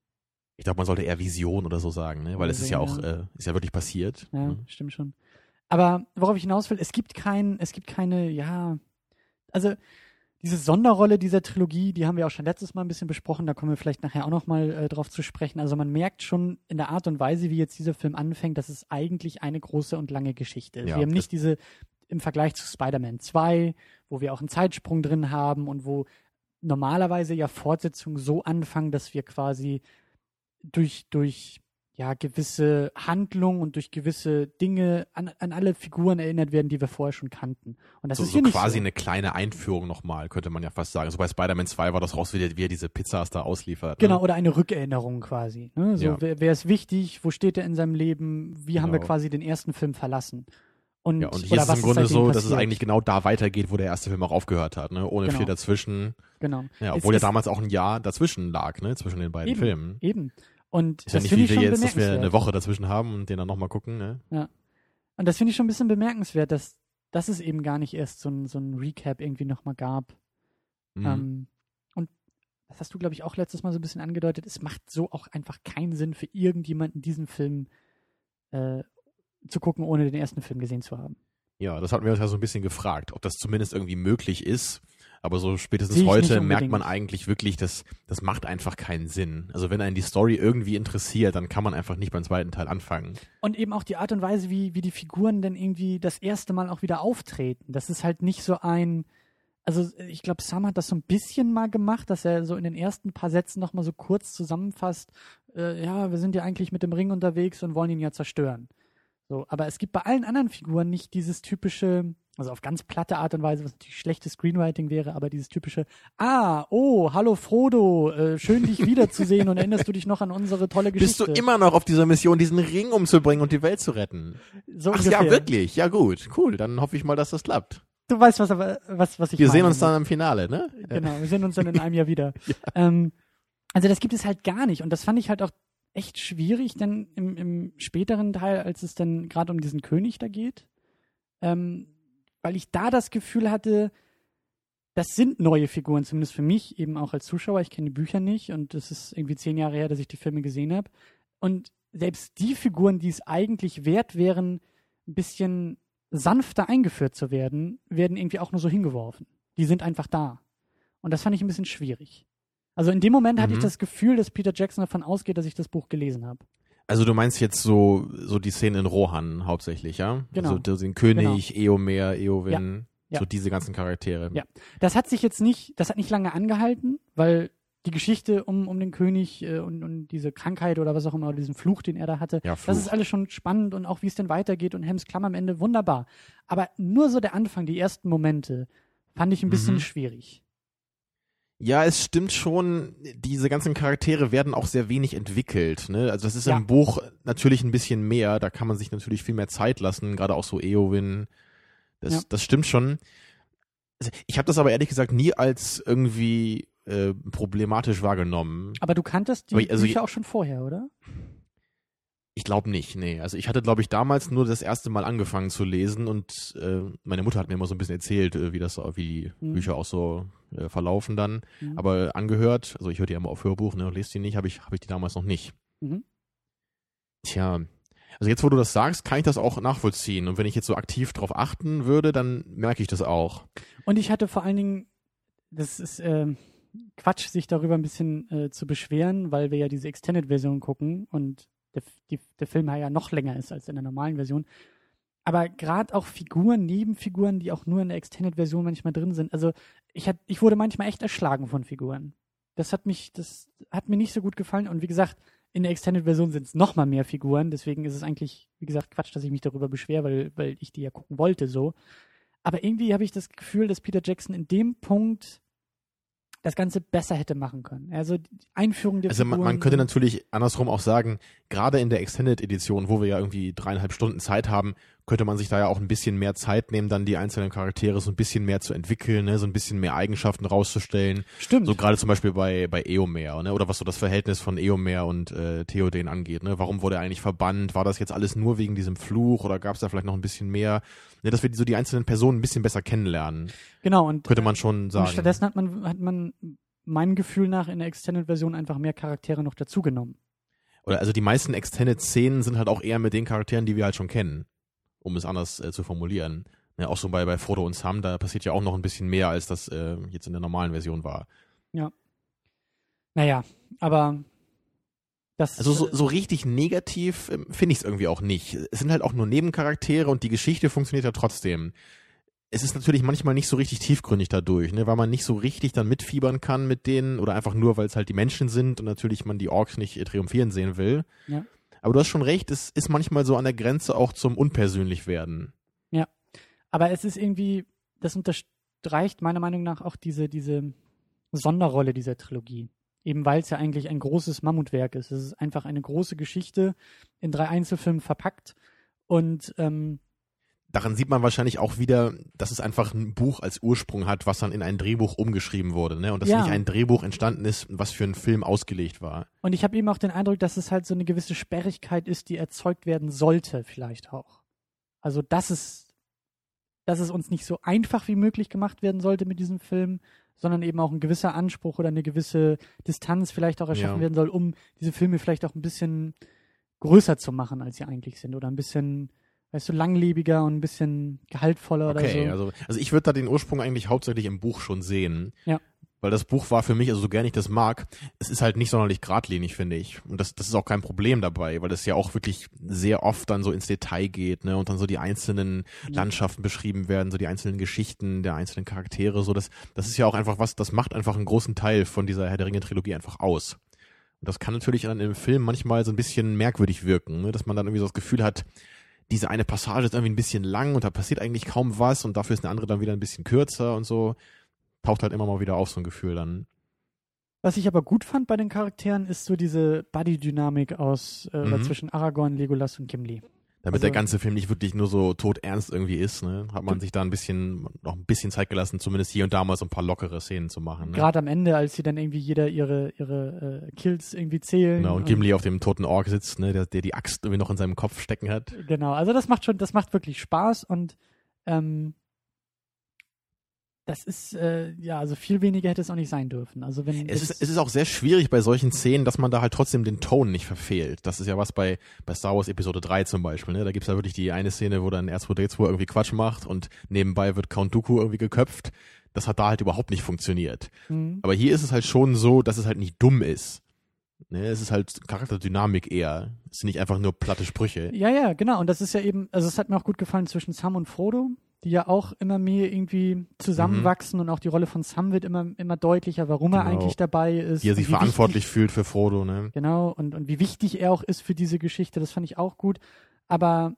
Ich glaube, man sollte eher Vision oder so sagen, ne? weil es ist ja auch, äh, ist ja wirklich passiert. Ja, ne? stimmt schon. Aber worauf ich hinaus will, es gibt kein, es gibt keine, ja, also diese Sonderrolle dieser Trilogie, die haben wir auch schon letztes Mal ein bisschen besprochen, da kommen wir vielleicht nachher auch nochmal äh, drauf zu sprechen. Also man merkt schon in der Art und Weise, wie jetzt dieser Film anfängt, dass es eigentlich eine große und lange Geschichte ist. Ja, wir haben nicht diese, im Vergleich zu Spider-Man 2, wo wir auch einen Zeitsprung drin haben und wo normalerweise ja Fortsetzungen so anfangen, dass wir quasi durch, durch ja, gewisse Handlungen und durch gewisse Dinge an, an alle Figuren erinnert werden, die wir vorher schon kannten. Und das so, ist so hier nicht quasi so. eine kleine Einführung nochmal, könnte man ja fast sagen. So bei Spider-Man 2 war das raus, wie er, wie er diese Pizzas da ausliefert. Genau, Ne? oder eine Rückerinnerung quasi. Ne? So, Ja. wer, wer ist wichtig? Wo steht er in seinem Leben? Wie haben wir Genau. quasi den ersten Film verlassen? Und, Ja, und hier ist es im Grunde so, dass es passiert? eigentlich genau da weitergeht, wo der erste Film auch aufgehört hat, ne? Ohne Genau. viel dazwischen. Genau. Ja, Es obwohl ja ist- damals auch ein Jahr dazwischen lag, ne? Zwischen den beiden Eben. Filmen. Eben. Und Ist ja das nicht finde wie ich wir schon jetzt, dass wir eine. Woche dazwischen haben und den dann nochmal gucken, ne? Und das finde ich schon ein bisschen bemerkenswert, dass, dass es eben gar nicht erst so ein, so ein Recap irgendwie nochmal gab. Mhm. Ähm, und das hast du, glaube ich, auch letztes Mal so ein bisschen angedeutet. Es macht so auch einfach keinen Sinn für irgendjemanden, diesen Film äh, zu gucken, ohne den ersten Film gesehen zu haben. Ja, das hatten wir uns ja so ein bisschen gefragt, ob das zumindest irgendwie möglich ist. Aber so spätestens heute merkt man eigentlich wirklich, dass das macht einfach keinen Sinn. Also wenn einen die Story irgendwie interessiert, dann kann man einfach nicht beim zweiten Teil anfangen. Und eben auch die Art und Weise, wie, wie die Figuren denn irgendwie das erste Mal auch wieder auftreten. Das ist halt nicht so ein. Also ich glaube, Sam hat das so ein bisschen mal gemacht, dass er so in den ersten paar Sätzen nochmal so kurz zusammenfasst, äh, ja, wir sind ja eigentlich mit dem Ring unterwegs und wollen ihn ja zerstören. So, aber es gibt bei allen anderen Figuren nicht dieses typische, also auf ganz platte Art und Weise, was natürlich schlechtes Screenwriting wäre, aber dieses typische, ah, oh, hallo Frodo, äh, schön dich wiederzusehen und erinnerst du dich noch an unsere tolle Geschichte? Bist du immer noch auf dieser Mission, diesen Ring umzubringen und die Welt zu retten? so Ach ungefähr. ja, wirklich? Ja gut, cool. Dann hoffe ich mal, dass das klappt. Du weißt, was, was, was ich Wir meine. sehen uns dann im Finale, ne? Genau, wir sehen uns dann in einem Jahr wieder. ähm, also das gibt es halt gar nicht. Und das fand ich halt auch echt schwierig, denn im, im späteren Teil, als es dann gerade um diesen König da geht, ähm, weil ich da das Gefühl hatte, das sind neue Figuren, zumindest für mich, eben auch als Zuschauer. Ich kenne die Bücher nicht und es ist irgendwie zehn Jahre her, dass ich die Filme gesehen habe. Und selbst die Figuren, die es eigentlich wert wären, ein bisschen sanfter eingeführt zu werden, werden irgendwie auch nur so hingeworfen. Die sind einfach da. Und das fand ich ein bisschen schwierig. Also in dem Moment hatte ich Mhm. das Gefühl, dass Peter Jackson davon ausgeht, dass ich das Buch gelesen habe. Also du meinst jetzt so, so die Szenen in Rohan hauptsächlich, ja? Genau. So den König, Eomer, Eowyn, Ja. so diese ganzen Charaktere. Ja. Das hat sich jetzt nicht, das hat nicht lange angehalten, weil die Geschichte um, um den König äh, und, und diese Krankheit oder was auch immer, oder diesen Fluch, den er da hatte, Ja, das ist alles schon spannend und auch wie es denn weitergeht und Helms Klamm am Ende wunderbar. Aber nur so der Anfang, die ersten Momente, fand ich ein bisschen Mhm. schwierig. Ja, es stimmt schon, diese ganzen Charaktere werden auch sehr wenig entwickelt. Ne? Also das ist Ja. im Buch natürlich ein bisschen mehr, da kann man sich natürlich viel mehr Zeit lassen, gerade auch so Eowyn. Das, Ja. das stimmt schon. Also Ich habe das aber ehrlich gesagt nie als irgendwie äh, problematisch wahrgenommen. Aber du kanntest die Aber also Bücher auch schon vorher, oder? Ich glaube nicht, nee. Also ich hatte, glaube ich, damals nur das erste Mal angefangen zu lesen und äh, meine Mutter hat mir immer so ein bisschen erzählt, äh, wie das, wie die Mhm. Bücher auch so äh, verlaufen dann. Mhm. Aber angehört, also ich höre die immer auf Hörbuch, ne, lese die nicht, habe ich, habe ich die damals noch nicht. Mhm. Tja, also jetzt, wo du das sagst, kann ich das auch nachvollziehen. Und wenn ich jetzt so aktiv drauf achten würde, dann merke ich das auch. Und ich hatte vor allen Dingen, das ist ähm, Quatsch, sich darüber ein bisschen äh, zu beschweren, weil wir ja diese Extended-Version gucken und der, die, der Film ja noch länger ist als in der normalen Version. Aber gerade auch Figuren, Nebenfiguren, die auch nur in der Extended-Version manchmal drin sind. Also ich, hat, ich wurde manchmal echt erschlagen von Figuren. Das hat mich, das hat mir nicht so gut gefallen. Und wie gesagt, in der Extended-Version sind es noch mal mehr Figuren. Deswegen ist es eigentlich, wie gesagt, Quatsch, dass ich mich darüber beschwere, weil, weil ich die ja gucken wollte so. Aber irgendwie habe ich das Gefühl, dass Peter Jackson in dem Punkt das Ganze besser hätte machen können. Also die Einführung der Also man, man könnte natürlich andersrum auch sagen, gerade in der Extended-Edition, wo wir ja irgendwie dreieinhalb Stunden Zeit haben, könnte man sich da ja auch ein bisschen mehr Zeit nehmen, dann die einzelnen Charaktere so ein bisschen mehr zu entwickeln, ne, so ein bisschen mehr Eigenschaften rauszustellen. Stimmt. So gerade zum Beispiel bei, bei Eomer, ne? Oder was so das Verhältnis von Eomer und äh, Theoden angeht, ne? Warum wurde er eigentlich verbannt? War das jetzt alles nur wegen diesem Fluch oder gab es da vielleicht noch ein bisschen mehr? Ne, dass wir die- so die einzelnen Personen ein bisschen besser kennenlernen, genau. Und, könnte man schon und sagen. stattdessen hat man, hat man meinem Gefühl nach in der Extended-Version einfach mehr Charaktere noch dazugenommen. Oder also die meisten Extended-Szenen sind halt auch eher mit den Charakteren, die wir halt schon kennen, um es anders äh, zu formulieren. Ne, auch so bei, bei Frodo und Sam, da passiert ja auch noch ein bisschen mehr, als das äh, jetzt in der normalen Version war. Naja, aber das Also so, so richtig negativ ähm, finde ich es irgendwie auch nicht. Es sind halt auch nur Nebencharaktere und die Geschichte funktioniert ja trotzdem. Es ist natürlich manchmal nicht so richtig tiefgründig dadurch, ne, weil man nicht so richtig dann mitfiebern kann mit denen oder einfach nur, weil es halt die Menschen sind und natürlich man die Orks nicht äh, triumphieren sehen will. Ja. Aber du hast schon recht, es ist manchmal so an der Grenze auch zum unpersönlich werden. Aber es ist irgendwie, das unterstreicht meiner Meinung nach auch diese, diese Sonderrolle dieser Trilogie. Eben weil es ja eigentlich ein großes Mammutwerk ist. Es ist einfach eine große Geschichte in drei Einzelfilmen verpackt. Und ähm, Daran sieht man wahrscheinlich auch wieder, dass es einfach ein Buch als Ursprung hat, was dann in ein Drehbuch umgeschrieben wurde, ne? Und dass Ja. nicht ein Drehbuch entstanden ist, was für einen Film ausgelegt war. Und ich habe eben auch den Eindruck, dass es halt so eine gewisse Sperrigkeit ist, die erzeugt werden sollte, vielleicht auch. Also, dass es, dass es uns nicht so einfach wie möglich gemacht werden sollte mit diesem Film, sondern eben auch ein gewisser Anspruch oder eine gewisse Distanz vielleicht auch erschaffen Ja. werden soll, um diese Filme vielleicht auch ein bisschen größer zu machen, als sie eigentlich sind. Oder ein bisschen, weißt du, langlebiger und ein bisschen gehaltvoller Okay, oder so. also, also ich würde da den Ursprung eigentlich hauptsächlich im Buch schon sehen. Ja. Weil das Buch war für mich, also so gern ich das mag, es ist halt nicht sonderlich geradlinig, finde ich. Und das, das ist auch kein Problem dabei, weil das ja auch wirklich sehr oft dann so ins Detail geht, ne? Und dann so die einzelnen Landschaften beschrieben werden, so die einzelnen Geschichten der einzelnen Charaktere, so das, das ist ja auch einfach was, das macht einfach einen großen Teil von dieser Herr der Ringe Trilogie einfach aus. Und das kann natürlich dann im Film manchmal so ein bisschen merkwürdig wirken, ne? dass man dann irgendwie so das Gefühl hat, diese eine Passage ist irgendwie ein bisschen lang und da passiert eigentlich kaum was und dafür ist eine andere dann wieder ein bisschen kürzer und so. Taucht halt immer mal wieder auf, so ein Gefühl dann. Was ich aber gut fand bei den Charakteren, ist so diese Buddy-Dynamik aus äh, Mhm. zwischen Aragorn, Legolas und Gimli. Damit Also- der ganze Film nicht wirklich nur so todernst irgendwie ist, ne, hat man sich da ein bisschen, noch ein bisschen Zeit gelassen, zumindest hier und da mal so ein paar lockere Szenen zu machen. Ne? Gerade am Ende, als sie dann irgendwie jeder ihre, ihre äh, Kills irgendwie zählen. Genau, und Gimli auf dem toten Ork sitzt, ne, der, der die Axt irgendwie noch in seinem Kopf stecken hat. Genau, also das macht schon, das macht wirklich Spaß und ähm, das ist, äh, ja, also viel weniger hätte es auch nicht sein dürfen. Also wenn Es ist, es ist auch sehr schwierig bei solchen Szenen, dass man da halt trotzdem den Ton nicht verfehlt. Das ist ja was bei, bei Star Wars Episode 3 zum Beispiel. Ne? Da gibt's ja wirklich die eine Szene, wo dann R2D2 irgendwie Quatsch macht und nebenbei wird Count Dooku irgendwie geköpft. Das hat da halt überhaupt nicht funktioniert. Mhm. Aber hier ist es halt schon so, dass es halt nicht dumm ist. Ne? Es ist halt Charakterdynamik eher. Es sind nicht einfach nur platte Sprüche. Ja, ja, genau. Und das ist ja eben, also es hat mir auch gut gefallen zwischen Sam und Frodo, die ja auch immer mehr irgendwie zusammenwachsen und auch die Rolle von Sam wird immer, immer deutlicher, warum er Genau. eigentlich dabei ist. Wie er sich wie verantwortlich Wichtig, fühlt für Frodo. Ne? genau, und, und wie wichtig er auch ist für diese Geschichte, das fand ich auch gut. Aber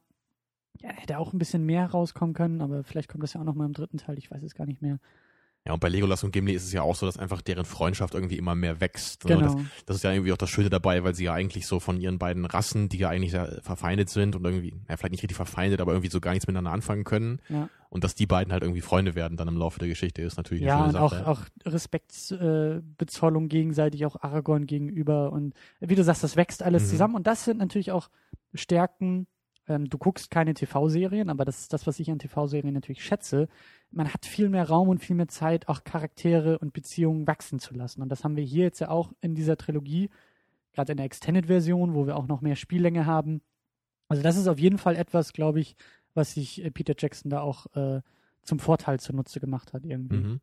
ja, hätte auch ein bisschen mehr rauskommen können, aber vielleicht kommt das ja auch noch mal im dritten Teil, ich weiß es gar nicht mehr. Ja, und bei Legolas und Gimli ist es ja auch so, dass einfach deren Freundschaft irgendwie immer mehr wächst. ne? Genau. Das, das ist ja irgendwie auch das Schöne dabei, weil sie ja eigentlich so von ihren beiden Rassen, die ja eigentlich sehr verfeindet sind und irgendwie, ja, vielleicht nicht richtig verfeindet, aber irgendwie so gar nichts miteinander anfangen können. Ja. Und dass die beiden halt irgendwie Freunde werden dann im Laufe der Geschichte, ist natürlich eine Ja, schöne und auch, Sache. auch Respektsbezollung äh, gegenseitig, auch Aragorn gegenüber. Und wie du sagst, das wächst alles Mhm. zusammen. Und das sind natürlich auch Stärken. Ähm, du guckst keine TV-Serien, aber das ist das, was ich an TV-Serien natürlich schätze. Man hat viel mehr Raum und viel mehr Zeit, auch Charaktere und Beziehungen wachsen zu lassen. Und das haben wir hier jetzt ja auch in dieser Trilogie, gerade in der Extended-Version, wo wir auch noch mehr Spiellänge haben. Also das ist auf jeden Fall etwas, glaube ich, was sich äh, Peter Jackson da auch äh, zum Vorteil zunutze gemacht hat irgendwie. Mhm.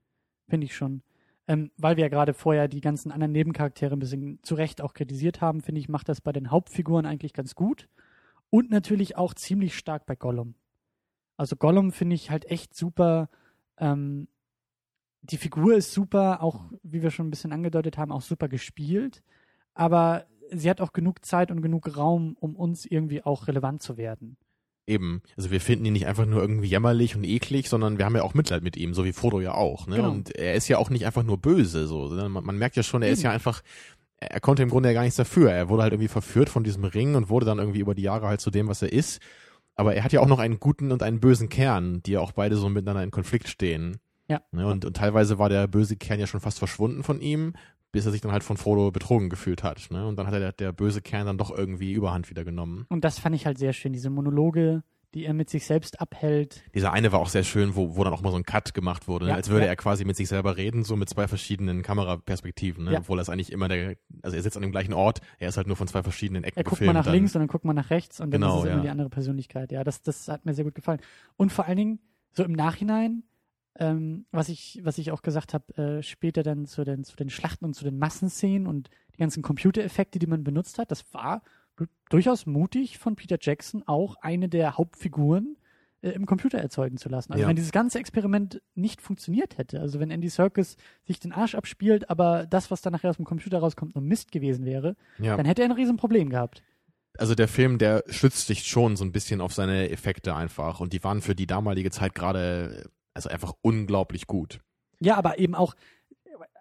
Finde ich schon. Ähm, weil wir ja gerade vorher die ganzen anderen Nebencharaktere ein bisschen zu Recht auch kritisiert haben, finde ich, macht das bei den Hauptfiguren eigentlich ganz gut. Und natürlich auch ziemlich stark bei Gollum. Also Gollum finde ich halt echt super. Ähm, die Figur ist super, auch wie wir schon ein bisschen angedeutet haben, auch super gespielt. Aber sie hat auch genug Zeit und genug Raum, um uns irgendwie auch relevant zu werden. Eben. Also wir finden ihn nicht einfach nur irgendwie jämmerlich und eklig, sondern wir haben ja auch Mitleid mit ihm, so wie Frodo ja auch. Ne? Genau. Und er ist ja auch nicht einfach nur böse. So. sondern Man, man merkt ja schon, er ist Eben. ja einfach, er konnte im Grunde ja gar nichts dafür. Er wurde halt irgendwie verführt von diesem Ring und wurde dann irgendwie über die Jahre halt zu dem, was er ist. Aber er hat ja auch noch einen guten und einen bösen Kern, die ja auch beide so miteinander in Konflikt stehen. Ja. Ne? Und, und teilweise war der böse Kern ja schon fast verschwunden von ihm, bis er sich dann halt von Frodo betrogen gefühlt hat. Ne? Und dann hat er der, der böse Kern dann doch irgendwie Überhand wieder genommen. Und das fand ich halt sehr schön, diese Monologe, die er mit sich selbst abhält. Dieser eine war auch sehr schön, wo, wo dann auch mal so ein Cut gemacht wurde, ne? Ja, als würde ja. er quasi mit sich selber reden, so mit zwei verschiedenen Kameraperspektiven, ne? Ja. obwohl das eigentlich immer der, also er sitzt an dem gleichen Ort, er ist halt nur von zwei verschiedenen Ecken Er guckt gefilmt. mal nach dann. links und dann guckt man nach rechts und dann Genau, ist es immer die andere Persönlichkeit. Ja, das, das hat mir sehr gut gefallen. Und vor allen Dingen, so im Nachhinein, ähm, was ich, was ich auch gesagt habe, äh, später dann zu den, zu den Schlachten und zu den Massenszenen und die ganzen Computereffekte, die man benutzt hat, das war durchaus mutig von Peter Jackson, auch eine der Hauptfiguren äh, im Computer erzeugen zu lassen. Also Ja. wenn dieses ganze Experiment nicht funktioniert hätte, also wenn Andy Serkis sich den Arsch abspielt, aber das, was dann nachher aus dem Computer rauskommt, nur Mist gewesen wäre, Ja. dann hätte er ein Riesenproblem gehabt. Also der Film, der stützt sich schon so ein bisschen auf seine Effekte einfach und die waren für die damalige Zeit gerade, also einfach unglaublich gut. Ja, aber eben auch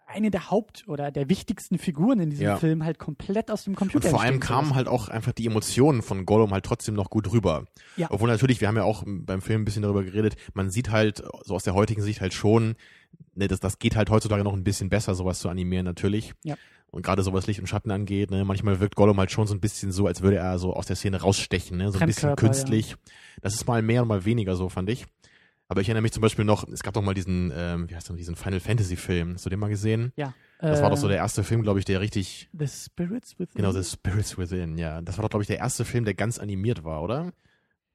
eine der Haupt- oder der wichtigsten Figuren in diesem Ja. Film halt komplett aus dem Und Computer vor allem kamen halt auch einfach die Emotionen von Gollum halt trotzdem noch gut rüber. Ja. Obwohl natürlich, wir haben ja auch beim Film ein bisschen darüber geredet, man sieht halt, so aus der heutigen Sicht halt schon, ne, das, das geht halt heutzutage noch ein bisschen besser, sowas zu animieren natürlich. Ja. Und gerade so was Licht und Schatten angeht, ne, manchmal wirkt Gollum halt schon so ein bisschen so, als würde er so aus der Szene rausstechen, ne, so ein bisschen künstlich. Das ist mal mehr und mal weniger so, fand ich. Aber ich erinnere mich zum Beispiel noch, es gab doch mal diesen, ähm, wie heißt der, diesen Final Fantasy Film. Hast du den mal gesehen? Ja. Das war doch so äh, der erste Film, glaube ich, der richtig, The Spirits Within. genau, The Spirits Within, ja. Das war doch, glaube ich, der erste Film, der ganz animiert war, oder?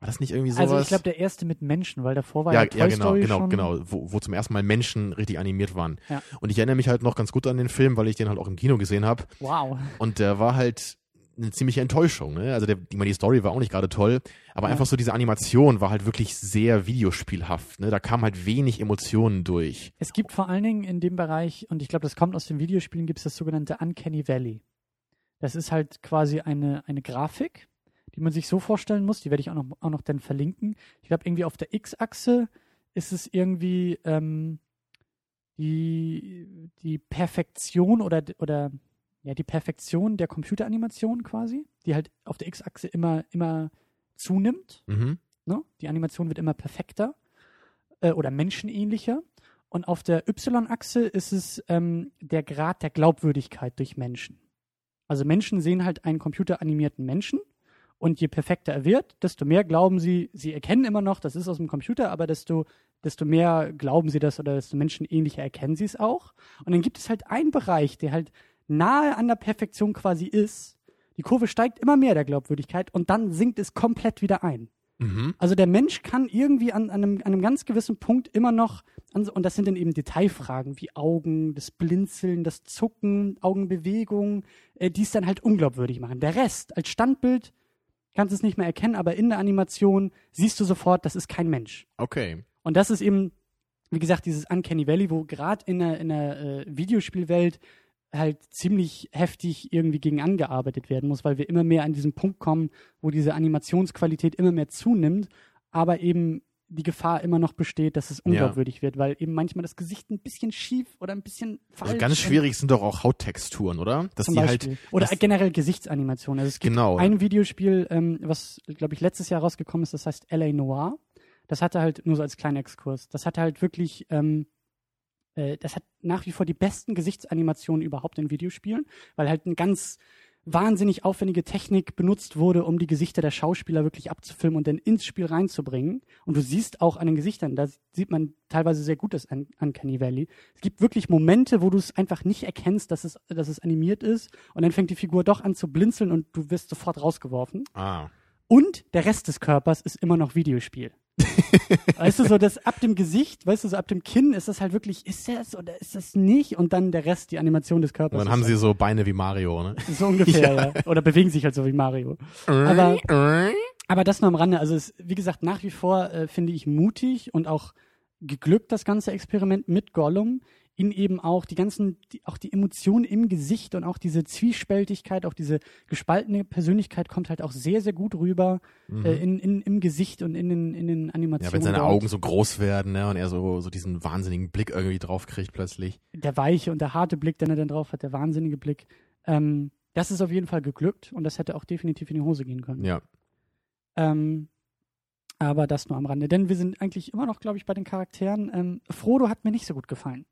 War das nicht irgendwie sowas? Also ich glaube der erste mit Menschen, weil davor war ja, ja, Toy ja, genau, Story genau, schon. genau, wo, wo zum ersten Mal Menschen richtig animiert waren. Ja. Und ich erinnere mich halt noch ganz gut an den Film, weil ich den halt auch im Kino gesehen habe. Wow. Und der war halt eine ziemliche Enttäuschung. Ne? Also der, ich meine, die Story war auch nicht gerade toll, aber Ja. einfach so diese Animation war halt wirklich sehr videospielhaft. Ne? Da kam halt wenig Emotionen durch. Es gibt vor allen Dingen in dem Bereich, und ich glaube, das kommt aus den Videospielen, gibt es das sogenannte Uncanny Valley. Das ist halt quasi eine, eine Grafik, die man sich so vorstellen muss, die werde ich auch noch, auch noch dann verlinken. Ich glaube, irgendwie auf der X-Achse ist es irgendwie ähm, die, die Perfektion oder, oder ja, die Perfektion der Computeranimation quasi, die halt auf der X-Achse immer, immer zunimmt. Mhm. Ne? Die Animation wird immer perfekter äh, oder menschenähnlicher. Und auf der Y-Achse ist es ähm, der Grad der Glaubwürdigkeit durch Menschen. Also Menschen sehen halt einen computeranimierten Menschen und je perfekter er wird, desto mehr glauben sie, sie erkennen immer noch, das ist aus dem Computer, aber desto desto mehr glauben sie das oder desto menschenähnlicher erkennen sie es auch. Und dann gibt es halt einen Bereich, der halt nahe an der Perfektion quasi ist. Die Kurve steigt immer mehr der Glaubwürdigkeit und dann sinkt es komplett wieder ein. Mhm. Also der Mensch kann irgendwie an, an, einem, an einem ganz gewissen Punkt immer noch, an, und das sind dann eben Detailfragen wie Augen, das Blinzeln, das Zucken, Augenbewegung, äh, die es dann halt unglaubwürdig machen. Der Rest als Standbild kannst du es nicht mehr erkennen, aber in der Animation siehst du sofort, das ist kein Mensch. Okay. Und das ist eben, wie gesagt, dieses Uncanny Valley, wo gerade in der, in der äh, Videospielwelt halt ziemlich heftig irgendwie gegen angearbeitet werden muss, weil wir immer mehr an diesen Punkt kommen, wo diese Animationsqualität immer mehr zunimmt, aber eben die Gefahr immer noch besteht, dass es unglaubwürdig wird, weil eben manchmal das Gesicht ein bisschen schief oder ein bisschen falsch Also ganz schwierig sind doch auch Hauttexturen, oder? Dass zum die Beispiel. halt. Oder generell Gesichtsanimationen. Also es gibt Genau. ein Videospiel, ähm, was, glaube ich, letztes Jahr rausgekommen ist, das heißt LA Noir. Das hatte halt, nur so als kleiner Exkurs, das hatte halt wirklich, ähm, äh, das hat nach wie vor die besten Gesichtsanimationen überhaupt in Videospielen, weil halt eine ganz wahnsinnig aufwendige Technik benutzt wurde, um die Gesichter der Schauspieler wirklich abzufilmen und dann ins Spiel reinzubringen. Und du siehst auch an den Gesichtern, da sieht man teilweise sehr gut das Un- Uncanny Valley. Es gibt wirklich Momente, wo du es einfach nicht erkennst, dass es, dass es animiert ist. Und dann fängt die Figur doch an zu blinzeln und du wirst sofort rausgeworfen. Ah. Und der Rest des Körpers ist immer noch Videospiel. weißt du, so das ab dem Gesicht, weißt du, so ab dem Kinn ist das halt wirklich, ist das oder ist das nicht? Und dann der Rest, die Animation des Körpers. Und dann haben ist sie so Beine wie Mario, ne? halt so ungefähr, ja. Oder bewegen sich halt so wie Mario. Aber, aber das nur am Rande. Also es, wie gesagt, nach wie vor äh, finde ich mutig und auch geglückt das ganze Experiment mit Gollum, ihn eben auch die ganzen, die, auch die Emotionen im Gesicht und auch diese Zwiespältigkeit, auch diese gespaltene Persönlichkeit kommt halt auch sehr, sehr gut rüber äh, in, in, im Gesicht und in den, in den Ja, Animationen. wenn seine dort. Augen so groß werden, ne, und er so, so diesen wahnsinnigen Blick irgendwie drauf kriegt plötzlich. der weiche und der harte Blick, den er dann drauf hat, der wahnsinnige Blick. Ähm, das ist auf jeden Fall geglückt und das hätte auch definitiv in die Hose gehen können. Ja. Ähm, aber das nur am Rande. Denn wir sind eigentlich immer noch, glaube ich, bei den Charakteren. Ähm, Frodo hat mir nicht so gut gefallen.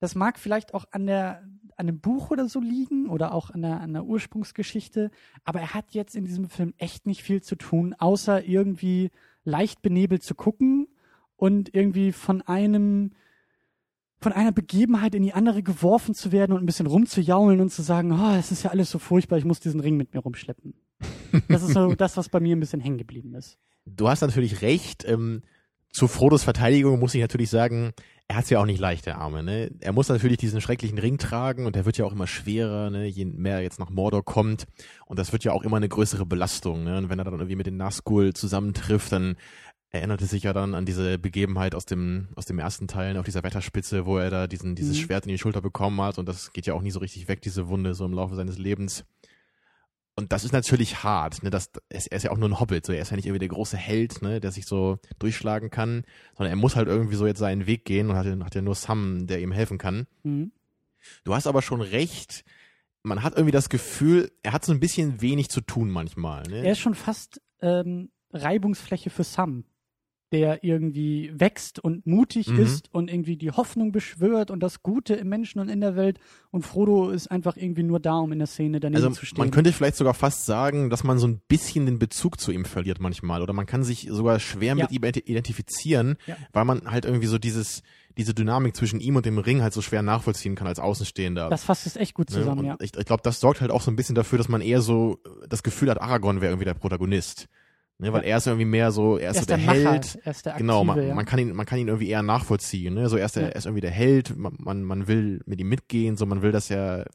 Das mag vielleicht auch an der an dem Buch oder so liegen oder auch an der, an der Ursprungsgeschichte, aber er hat jetzt in diesem Film echt nicht viel zu tun, außer irgendwie leicht benebelt zu gucken und irgendwie von einem von einer Begebenheit in die andere geworfen zu werden und ein bisschen rumzujaulen und zu sagen, oh, es ist ja alles so furchtbar, ich muss diesen Ring mit mir rumschleppen. Das ist so das, was bei mir ein bisschen hängen geblieben ist. Du hast natürlich recht. Ähm, zu Frodos Verteidigung muss ich natürlich sagen, er hat's ja auch nicht leicht, der Arme. Ne? Er muss natürlich diesen schrecklichen Ring tragen und der wird ja auch immer schwerer, ne? je mehr er jetzt nach Mordor kommt. Und das wird ja auch immer eine größere Belastung. Ne? Und wenn er dann irgendwie mit den Nazgul zusammentrifft, dann erinnert es sich ja dann an diese Begebenheit aus dem, aus dem ersten Teil, auf dieser Wetterspitze, wo er da diesen, dieses Mhm. Schwert in die Schulter bekommen hat. Und das geht ja auch nie so richtig weg, diese Wunde, so im Laufe seines Lebens. Und das ist natürlich hart, ne? Das, er ist ja auch nur ein Hobbit, so er ist ja nicht irgendwie der große Held, ne, der sich so durchschlagen kann, sondern er muss halt irgendwie so jetzt seinen Weg gehen und hat, ja- hat ja nur Sam, der ihm helfen kann. Mhm. Du hast aber schon recht, man hat irgendwie das Gefühl, er hat so ein bisschen wenig zu tun manchmal, ne? Er ist schon fast ähm, Reibungsfläche für Sam, der irgendwie wächst und mutig Mhm. ist und irgendwie die Hoffnung beschwört und das Gute im Menschen und in der Welt. Und Frodo ist einfach irgendwie nur da, um in der Szene daneben Also zu stehen. man könnte vielleicht sogar fast sagen, dass man so ein bisschen den Bezug zu ihm verliert manchmal oder man kann sich sogar schwer mit Ja. ihm ident- identifizieren, Ja. weil man halt irgendwie so dieses diese Dynamik zwischen ihm und dem Ring halt so schwer nachvollziehen kann als Außenstehender. das fasst es echt gut Ne? zusammen, Und ja. Ich, ich glaube, das sorgt halt auch so ein bisschen dafür, dass man eher so das Gefühl hat, Aragorn wäre irgendwie der Protagonist. Ne? Weil Ja. er ist irgendwie mehr so, er ist, Er so der, Macher, Held. er ist der Aktive, Genau, man, ja. man kann ihn, man kann ihn irgendwie eher nachvollziehen. Ne? So er ist, der, Ja. er ist irgendwie der Held. Man, man, man will mit ihm mitgehen. So man will, dass er,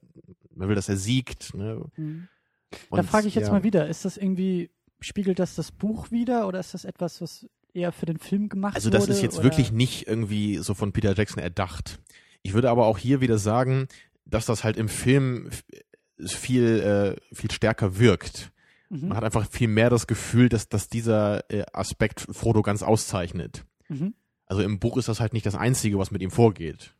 man will, dass er siegt. Ne? Mhm. Da Und, frage ich jetzt mal wieder, ist das irgendwie, spiegelt das das Buch wieder oder ist das etwas, was eher für den Film gemacht Also wurde? das ist jetzt oder? wirklich nicht irgendwie so von Peter Jackson erdacht. Ich würde aber auch hier wieder sagen, dass das halt im Film viel, äh, viel stärker wirkt. Mhm. Man hat einfach viel mehr das Gefühl, dass, dass dieser äh, Aspekt Frodo ganz auszeichnet. Mhm. Also im Buch ist das halt nicht das Einzige, was mit ihm vorgeht.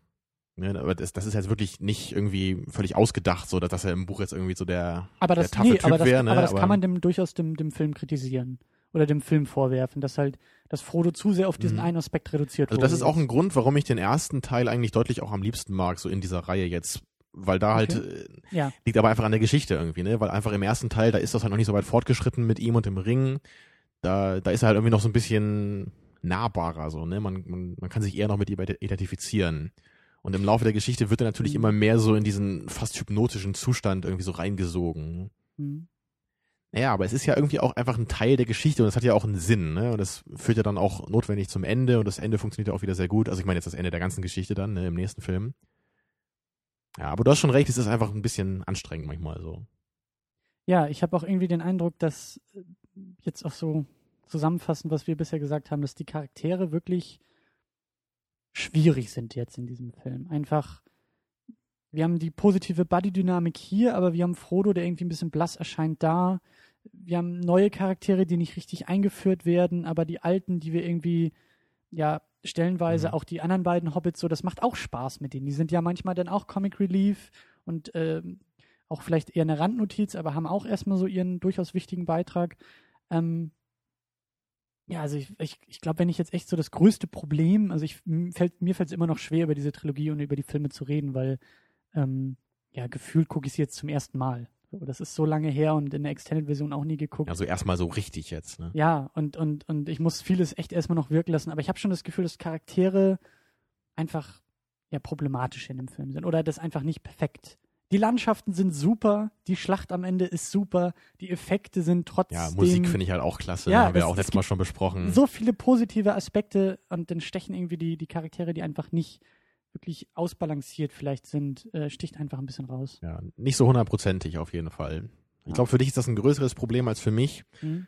Ne, aber das, das ist jetzt wirklich nicht irgendwie völlig ausgedacht, so dass, dass er im Buch jetzt irgendwie so der, Aber das, der nee, Typ aber das, wäre. Ne? aber das kann man dem durchaus dem, dem Film kritisieren. Oder dem Film vorwerfen, dass halt, dass Frodo zu sehr auf diesen Mhm. einen Aspekt reduziert Also wurde. das ist auch ein Grund, warum ich den ersten Teil eigentlich deutlich auch am liebsten mag, so in dieser Reihe jetzt. Weil da halt, Okay. äh, Ja. liegt aber einfach an der Geschichte irgendwie, ne? Weil einfach im ersten Teil, da ist das halt noch nicht so weit fortgeschritten mit ihm und dem Ring. Da, da ist er halt irgendwie noch so ein bisschen, nahbarer, so, ne? Man, man, man kann sich eher noch mit ihr identifizieren. Und im Laufe der Geschichte wird er natürlich Mhm. immer mehr so in diesen fast hypnotischen Zustand irgendwie so reingesogen. Hm. Naja, aber es ist ja irgendwie auch einfach ein Teil der Geschichte und es hat ja auch einen Sinn, ne? Und das führt ja dann auch notwendig zum Ende und das Ende funktioniert ja auch wieder sehr gut. Also ich meine jetzt das Ende der ganzen Geschichte dann, ne, im nächsten Film. Ja, aber du hast schon recht, es ist einfach ein bisschen anstrengend manchmal so. Ja, ich habe auch irgendwie den Eindruck, dass äh, jetzt auch so zusammenfassend, was wir bisher gesagt haben, dass die Charaktere wirklich schwierig sind jetzt in diesem Film. Einfach, wir haben die positive Buddy-Dynamik hier, aber wir haben Frodo, der irgendwie ein bisschen blass erscheint da. Wir haben neue Charaktere, die nicht richtig eingeführt werden, aber die alten, die wir irgendwie, ja, stellenweise Mhm. auch die anderen beiden Hobbits so, das macht auch Spaß mit denen. Die sind ja manchmal dann auch Comic Relief und ähm, auch vielleicht eher eine Randnotiz, aber haben auch erstmal so ihren durchaus wichtigen Beitrag. Ähm, ja, also ich, ich, ich glaube, wenn ich jetzt echt so das größte Problem, also ich, fällt, mir fällt es immer noch schwer, über diese Trilogie und über die Filme zu reden, weil ähm, ja, gefühlt gucke ich sie jetzt zum ersten Mal. So, das ist so lange her und in der Extended-Version auch nie geguckt. Also erstmal so richtig jetzt, ne? Ja, und, und, und ich muss vieles echt erstmal noch wirken lassen, aber ich habe schon das Gefühl, dass Charaktere einfach ja problematisch in dem Film sind oder das einfach nicht perfekt. Die Landschaften sind super, die Schlacht am Ende ist super, die Effekte sind trotzdem Ja, Musik finde ich halt auch klasse, Ja, haben wir das- auch es letztes Mal schon besprochen. so viele positive Aspekte und dann stechen irgendwie die, die Charaktere, die einfach nicht wirklich ausbalanciert vielleicht sind, äh, sticht einfach ein bisschen raus. Ja, nicht so hundertprozentig auf jeden Fall. Ich glaube, für dich ist das ein größeres Problem als für mich. Mhm.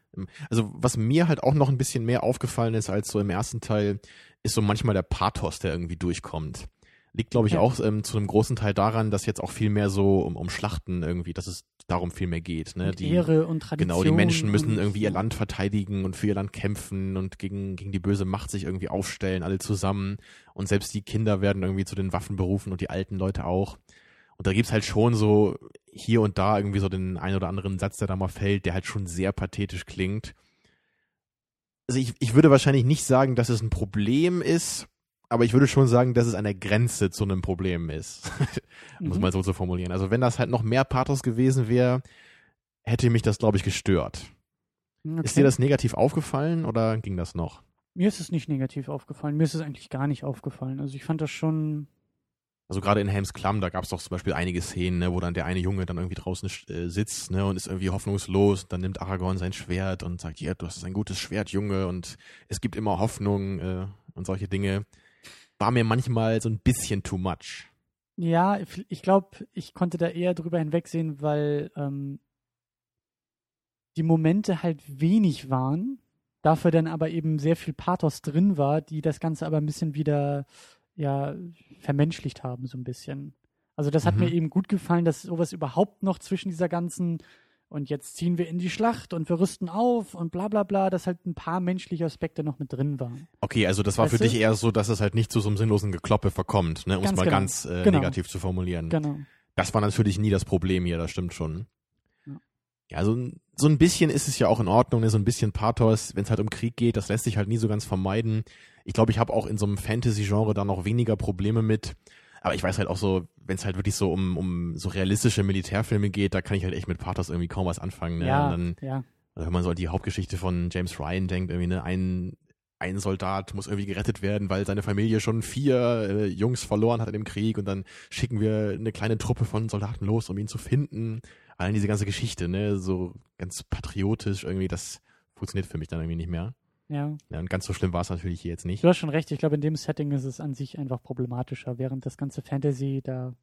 Also, was mir halt auch noch ein bisschen mehr aufgefallen ist als so im ersten Teil, ist so manchmal der Pathos, der irgendwie durchkommt. Liegt, glaube ich, Ja. auch ähm, zu einem großen Teil daran, dass jetzt auch viel mehr so um, um Schlachten irgendwie, dass es darum viel mehr geht. Ne? Und Die, Ehre und Tradition. Genau, die Menschen müssen irgendwie ihr. Land verteidigen und für ihr Land kämpfen und gegen, gegen die böse Macht sich irgendwie aufstellen, alle zusammen. Und selbst die Kinder werden irgendwie zu den Waffen berufen und die alten Leute auch. Und da gibt's halt schon so hier und da irgendwie so den ein oder anderen Satz, der da mal fällt, der halt schon sehr pathetisch klingt. Also ich, ich würde wahrscheinlich nicht sagen, dass es ein Problem ist, aber ich würde schon sagen, dass es an der Grenze zu einem Problem ist. muss Mhm. man so zu formulieren. Also wenn das halt noch mehr Pathos gewesen wäre, hätte mich das, glaube ich, gestört. Okay. Ist dir das negativ aufgefallen oder ging das noch? Mir ist es nicht negativ aufgefallen. Mir ist es eigentlich gar nicht aufgefallen. Also ich fand das schon. Also gerade in Helms Klamm, da gab es doch zum Beispiel einige Szenen, ne, wo dann der eine Junge dann irgendwie draußen äh, sitzt ne, und ist irgendwie hoffnungslos. Dann nimmt Aragorn sein Schwert und sagt, ja, du hast ein gutes Schwert, Junge, und es gibt immer Hoffnung äh, und solche Dinge. War mir manchmal so ein bisschen too much. Ja, ich- glaube, ich konnte da eher drüber hinwegsehen, weil ähm, die Momente halt wenig waren, dafür dann aber eben sehr viel Pathos drin war, die das Ganze aber ein bisschen wieder ja vermenschlicht haben, so ein bisschen. Also das hat Mhm. mir eben gut gefallen, dass sowas überhaupt noch zwischen dieser ganzen und jetzt ziehen wir in die Schlacht und wir rüsten auf und bla bla bla, dass halt ein paar menschliche Aspekte noch mit drin waren. Okay, also das war Weißt für du? dich eher so, dass es halt nicht zu so einem sinnlosen Gekloppe verkommt, ne, um es mal genau. ganz äh, Genau. negativ zu formulieren. Genau. Das war natürlich nie das Problem hier, das stimmt schon. Ja. Ja, so, ein- so ein bisschen ist es ja auch in Ordnung, ne? so ein bisschen Pathos, wenn es halt um Krieg geht, das lässt sich halt nie so ganz vermeiden. Ich glaube, ich habe auch in so einem Fantasy-Genre da noch weniger Probleme mit. Aber ich weiß halt auch so, wenn es halt wirklich so um, um so realistische Militärfilme geht, da kann ich halt echt mit Pathos irgendwie kaum was anfangen. Ne? Ja, Und dann, ja. also wenn man so an die Hauptgeschichte von James Ryan denkt, irgendwie, ne, ein, ein Soldat muss irgendwie gerettet werden, weil seine Familie schon vier äh, Jungs verloren hat in dem Krieg und dann schicken wir eine kleine Truppe von Soldaten los, um ihn zu finden. Allein diese ganze Geschichte, ne, so ganz patriotisch irgendwie, das funktioniert für mich dann irgendwie nicht mehr. Ja. Ja, und ganz so schlimm war es natürlich hier jetzt nicht. Du hast schon recht, ich glaube, in dem Setting ist es an sich einfach problematischer, während das ganze Fantasy, da,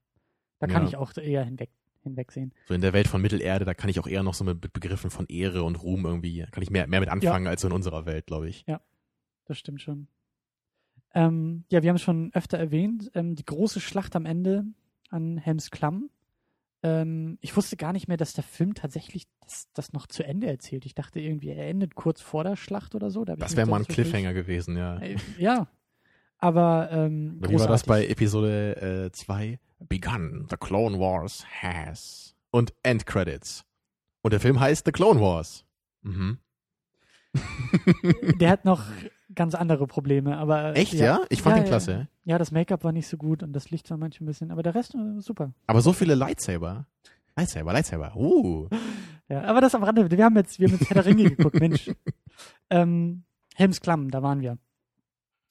da kann Ja. ich auch eher hinweg, hinwegsehen. So in der Welt von Mittelerde, da kann ich auch eher noch so mit Begriffen von Ehre und Ruhm irgendwie, kann ich mehr, mehr mit anfangen als so in unserer Welt, glaube ich. Das stimmt schon. Ähm, ja, wir haben es schon öfter erwähnt, ähm, die große Schlacht am Ende an Helms Klamm. Ähm, ich wusste gar nicht mehr, dass der Film tatsächlich das, das noch zu Ende erzählt. Ich dachte irgendwie, er endet kurz vor der Schlacht oder so. Da Das wäre mal ein Cliffhanger gewesen, ja. Äh, Ja. Aber ähm, Wie war das bei Episode 2? Begun, The Clone Wars has. Und End Credits. Und der Film heißt The Clone Wars. Mhm. Der hat noch ganz andere Probleme, aber Echt, ja? Ich fand Ja, ja. klasse. Ja, das Make-up war nicht so gut und das Licht war manchmal ein bisschen, aber der Rest war super. Aber so viele Lightsaber. Lightsaber, Lightsaber. Uh. Ja, aber das am Rande. Wir haben jetzt, wir haben jetzt Herr der Ringe geguckt, Mensch. Ähm, Helms Klamm, da waren wir.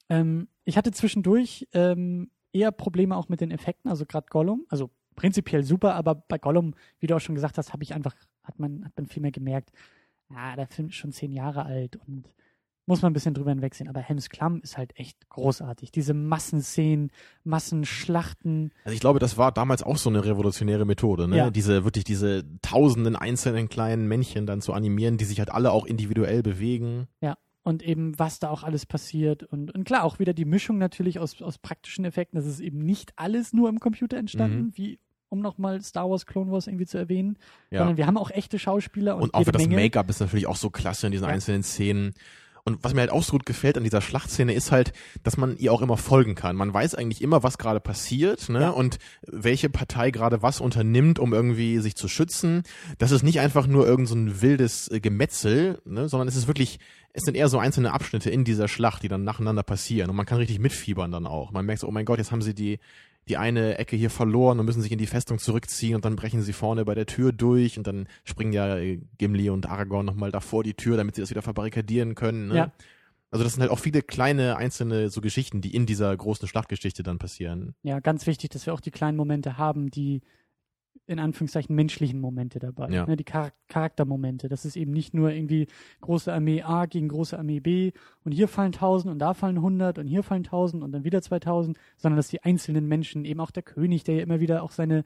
Ähm, ich hatte zwischendurch ähm, eher Probleme auch mit den Effekten, also gerade Gollum, also prinzipiell super, aber bei Gollum, wie du auch schon gesagt hast, habe ich einfach, hat man, hat man viel mehr gemerkt, ja, der Film ist schon zehn Jahre alt und muss man ein bisschen drüber hinwegsehen. Aber Helms Klamm ist halt echt großartig. Diese Massenszenen, Massenschlachten. Also ich glaube, das war damals auch so eine revolutionäre Methode, ne? Ja. Diese, wirklich diese tausenden einzelnen kleinen Männchen dann zu animieren, die sich halt alle auch individuell bewegen. und eben was da auch alles passiert und, und klar auch wieder die Mischung natürlich aus, aus praktischen Effekten. Das ist eben nicht alles nur im Computer entstanden, Mhm. wie um nochmal Star Wars Clone Wars irgendwie zu erwähnen, Ja. sondern wir haben auch echte Schauspieler und, Und auch das. Make-up ist natürlich auch so klasse in diesen Ja. einzelnen Szenen. Und was mir halt auch so gut gefällt an dieser Schlachtszene ist halt, dass man ihr auch immer folgen kann. Man weiß eigentlich immer, was gerade passiert, ne? Ja. Und welche Partei gerade was unternimmt, um irgendwie sich zu schützen. Das ist nicht einfach nur irgend so ein wildes äh, Gemetzel, ne? Sondern es ist wirklich, es sind eher so einzelne Abschnitte in dieser Schlacht, die dann nacheinander passieren. Und man kann richtig mitfiebern dann auch. Man merkt so, oh mein Gott, jetzt haben sie die, die eine Ecke hier verloren und müssen sich in die Festung zurückziehen und dann brechen sie vorne bei der Tür durch und dann springen ja äh, Gimli und Aragorn nochmal davor die Tür, damit sie das wieder verbarrikadieren können. Ne? Ja. Also das sind halt auch viele kleine einzelne so Geschichten, die in dieser großen Schlachtgeschichte dann passieren. Ja, ganz wichtig, dass wir auch die kleinen Momente haben, die in Anführungszeichen menschlichen Momente dabei, Ja. ne, die Char Charaktermomente. Das ist eben nicht nur irgendwie große Armee A gegen große Armee B und hier fallen 1000 und da fallen 100 und hier fallen 1000 und dann wieder 2000, sondern dass die einzelnen Menschen, eben auch der König, der ja immer wieder auch seine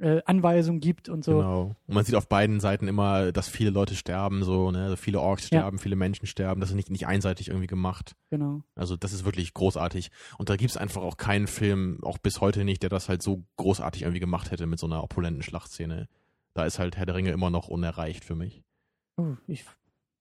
äh, Anweisung gibt und so. Genau. Und man sieht auf beiden Seiten immer, dass viele Leute sterben, so, ne? Also viele Orks Ja. sterben, viele Menschen sterben. Das ist nicht, nicht einseitig irgendwie gemacht. Genau. Also das ist wirklich großartig. Und da gibt's einfach auch keinen Film, auch bis heute nicht, der das halt so großartig irgendwie gemacht hätte mit so einer opulenten Schlachtszene. Da ist halt Herr der Ringe immer noch unerreicht für mich. Oh, ich,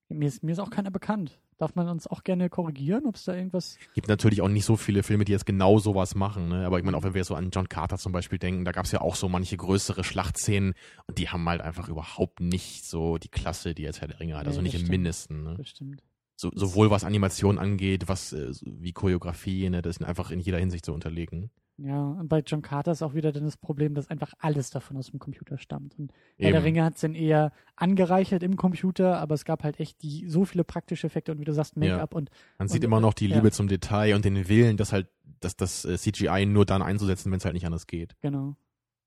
mir, ist, mir ist auch keiner bekannt. Darf man uns auch gerne korrigieren, ob es da irgendwas. Gibt natürlich auch nicht so viele Filme, die jetzt genau sowas machen. Ne? Aber ich meine, auch wenn wir so an John Carter zum Beispiel denken, da gab's ja auch so manche größere Schlachtszenen und die haben halt einfach überhaupt nicht so die Klasse, die jetzt Herr der Ringe hat. Also das nicht im stimmt. Mindesten. Ne? Bestimmt. So, sowohl was Animation angeht, was äh, wie Choreografie, ne? das sind einfach in jeder Hinsicht so unterlegen. Ja, und bei John Carter ist auch wieder dann das Problem, dass einfach alles davon aus dem Computer stammt. Und Herr der. Ringe hat es dann eher angereichert im Computer, aber es gab halt echt die, so viele praktische Effekte und wie du sagst, Make-up und Man sieht Und, immer noch die ja. Liebe zum Detail und den Willen, dass halt, dass das äh, CGI nur dann einzusetzen, wenn es halt nicht anders geht. genau,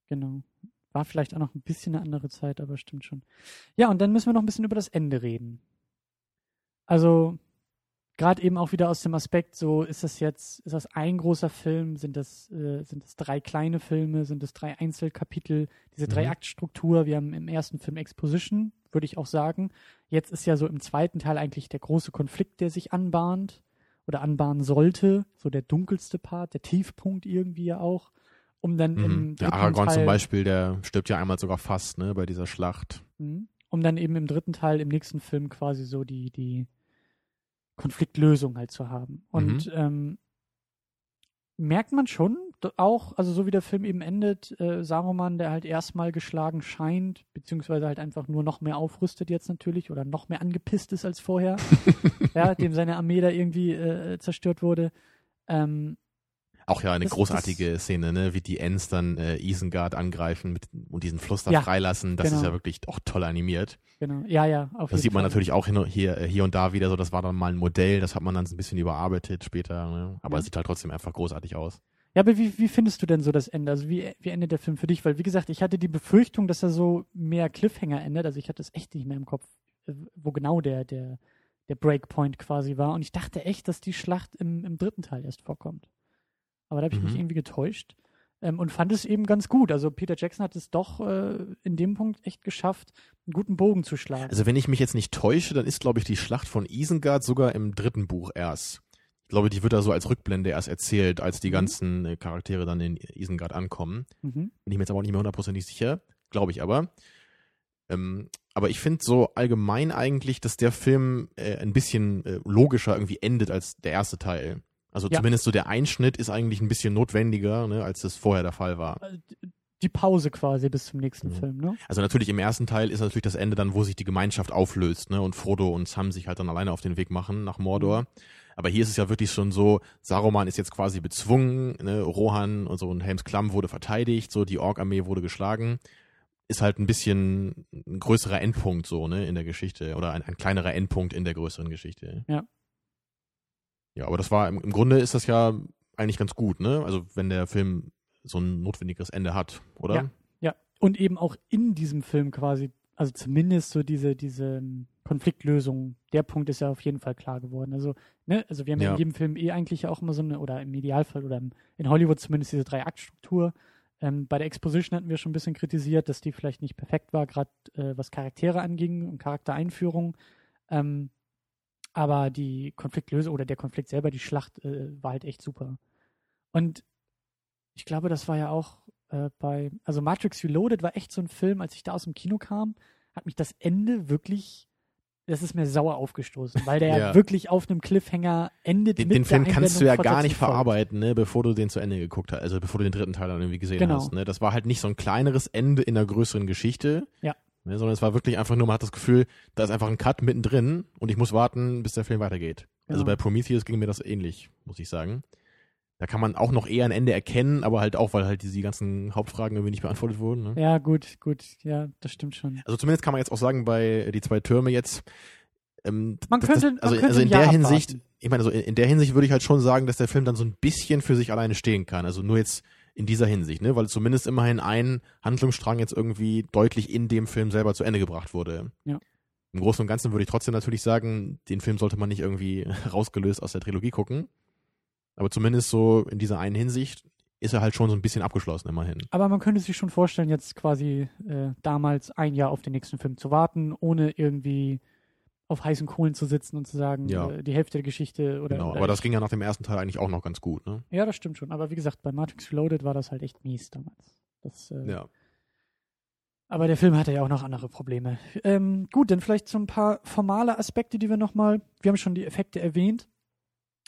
genau. War vielleicht auch noch ein bisschen eine andere Zeit, aber stimmt schon. Ja, und dann müssen wir noch ein bisschen über das Ende reden. Also, gerade eben auch wieder aus dem Aspekt, so ist das jetzt, ist das ein großer Film, sind das, äh, sind das drei kleine Filme, sind das drei Einzelkapitel, diese Mhm. Drei-Akt-Struktur, wir haben im ersten Film Exposition, würde ich auch sagen. Jetzt ist ja so im zweiten Teil eigentlich der große Konflikt, der sich anbahnt oder anbahnen sollte, so der dunkelste Part, der Tiefpunkt irgendwie ja auch, um dann im Mhm. Der dritten Aragorn Teil, zum Beispiel, der stirbt ja einmal sogar fast, ne, bei dieser Schlacht. Mhm. um dann eben im dritten Teil, im nächsten Film quasi so die, die Konfliktlösung halt zu haben. Und Mhm. ähm, merkt man schon auch, also so wie der Film eben endet, äh, Saruman, der halt erstmal geschlagen scheint, beziehungsweise halt einfach nur noch mehr aufrüstet jetzt natürlich oder noch mehr angepisst ist als vorher, ja, dem seine Armee da irgendwie äh, zerstört wurde. Ähm, Auch ja eine Das- großartige Szene, ne, wie die Ents dann äh, Isengard angreifen mit, und diesen Fluss da Ja, freilassen. Das ist genau. ja wirklich auch toll animiert. genau, ja, ja, auf Das sieht man Fall. natürlich auch hin, hier, äh, hier und da wieder so, das war dann mal ein Modell, das hat man dann so ein bisschen überarbeitet später, ne? aber Ja. es sieht halt trotzdem einfach großartig aus. Ja, aber wie, wie findest du denn so das Ende? Also wie, wie endet der Film für dich? Weil, wie gesagt, ich hatte die Befürchtung, dass er so mehr Cliffhanger endet. Also ich hatte es echt nicht mehr im Kopf, äh, wo genau der, der, der Breakpoint quasi war. Und ich dachte echt, dass die Schlacht im, im dritten Teil erst vorkommt. Aber da habe ich mich Mhm. irgendwie getäuscht ähm, und fand es eben ganz gut. Also Peter Jackson hat es doch äh, in dem Punkt echt geschafft, einen guten Bogen zu schlagen. Also wenn ich mich jetzt nicht täusche, dann ist glaube ich die Schlacht von Isengard sogar im dritten Buch erst. Ich glaube, die wird da so als Rückblende erst erzählt, als die Mhm. ganzen äh, Charaktere dann in Isengard ankommen. mhm. Bin ich mir jetzt aber auch nicht mehr hundertprozentig sicher. Glaube ich aber. Ähm, aber ich finde so allgemein eigentlich, dass der Film äh, ein bisschen äh, logischer irgendwie endet als der erste Teil. Also Ja. zumindest so der Einschnitt ist eigentlich ein bisschen notwendiger, ne, als das vorher der Fall war. Äh, Die Pause quasi bis zum nächsten Mhm. Film, ne? Also natürlich im ersten Teil ist natürlich das Ende dann, wo sich die Gemeinschaft auflöst, ne, und Frodo und Sam sich halt dann alleine auf den Weg machen nach Mordor. Aber hier ist es ja wirklich schon so, Saruman ist jetzt quasi bezwungen, ne, Rohan und so und Helms Klamm wurde verteidigt, so die Ork-Armee wurde geschlagen. Ist halt ein bisschen ein größerer Endpunkt so, ne, in der Geschichte oder ein, ein kleinerer Endpunkt in der größeren Geschichte. Ja, aber das war, im, im Grunde ist das ja eigentlich ganz gut, ne? Also wenn der Film so ein notwendiges Ende hat, oder? Ja. Ja, und eben auch in diesem Film quasi, also zumindest so diese, diese Konfliktlösung, der Punkt ist ja auf jeden Fall klar geworden. Also, ne, also wir haben ja, Ja. in jedem Film eh eigentlich auch immer so eine, oder im Idealfall oder im, in Hollywood zumindest diese Drei-Akt-Struktur. Ähm, bei der Exposition hatten wir schon ein bisschen kritisiert, dass die vielleicht nicht perfekt war, gerade äh, was Charaktere anging und Charaktereinführung. Ähm, aber die Konfliktlösung oder der Konflikt selber, die Schlacht, äh, war halt echt super. Und ich glaube, das war ja auch äh, bei, also Matrix Reloaded war echt so ein Film, als ich da aus dem Kino kam, hat mich das Ende wirklich, das ist mir sauer aufgestoßen, weil der ja. Wirklich auf einem Cliffhanger endet. Den, den Film kannst du ja gar nicht verarbeiten, ne, bevor du den zu Ende geguckt hast, also bevor du den dritten Teil dann irgendwie gesehen Genau. hast. Ne? Das war halt nicht so ein kleineres Ende in einer größeren Geschichte, Ja. Ne, sondern es war wirklich einfach nur, man hat das Gefühl, da ist einfach ein Cut mittendrin und ich muss warten, bis der Film weitergeht. Also Genau. bei Prometheus ging mir das ähnlich, muss ich sagen. Da kann man auch noch eher ein Ende erkennen, aber halt auch, weil halt diese ganzen Hauptfragen irgendwie nicht beantwortet wurden. Ne? Ja, gut, gut, ja, das stimmt schon. Also zumindest kann man jetzt auch sagen, bei äh, die zwei Türme jetzt, ähm, Man das- könnte- das, man also, könnte also in der Hinsicht, abwarten. ich meine, also in, in der Hinsicht würde ich halt schon sagen, dass der Film dann so ein bisschen für sich alleine stehen kann. Also nur jetzt in dieser Hinsicht, ne, weil zumindest immerhin ein Handlungsstrang jetzt irgendwie deutlich in dem Film selber zu Ende gebracht wurde. Ja. Im Großen und Ganzen würde ich trotzdem natürlich sagen, den Film sollte man nicht irgendwie rausgelöst aus der Trilogie gucken. Aber zumindest so in dieser einen Hinsicht ist er halt schon so ein bisschen abgeschlossen immerhin. Aber man könnte sich schon vorstellen, jetzt quasi äh, damals ein Jahr auf den nächsten Film zu warten, ohne irgendwie auf heißen Kohlen zu sitzen und zu sagen, Ja. äh, die Hälfte der Geschichte oder. Genau, aber das ging ja nach dem ersten Teil eigentlich auch noch ganz gut, ne? Ja, das stimmt schon. Aber wie gesagt, bei Matrix Reloaded war das halt echt mies damals. Das, äh, Ja. Aber der Film hatte ja auch noch andere Probleme. Ähm, gut, dann vielleicht so ein paar formale Aspekte, die wir nochmal, wir haben schon die Effekte erwähnt,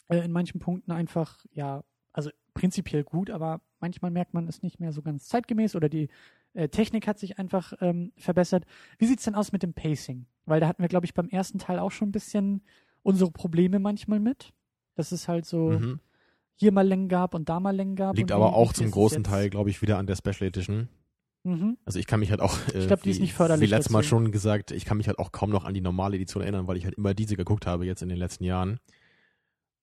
äh, in manchen Punkten einfach, ja, also prinzipiell gut, aber manchmal merkt man es nicht mehr so ganz zeitgemäß oder die äh, Technik hat sich einfach ähm, verbessert. Wie sieht's denn aus mit dem Pacing? Weil da hatten wir, glaube ich, beim ersten Teil auch schon ein bisschen unsere Probleme manchmal mit. Dass es halt so Mhm. hier mal Längen gab und da mal Längen gab. Liegt aber auch zum ist großen? Teil, glaube ich, wieder an der Special Edition. Mhm. Also ich kann mich halt auch, äh, Ich glaub, die ist wie- nicht förderlich Wie letztes Mal schon gesagt, ich kann mich halt auch kaum noch an die normale Edition erinnern, weil ich halt immer diese geguckt habe jetzt in den letzten Jahren.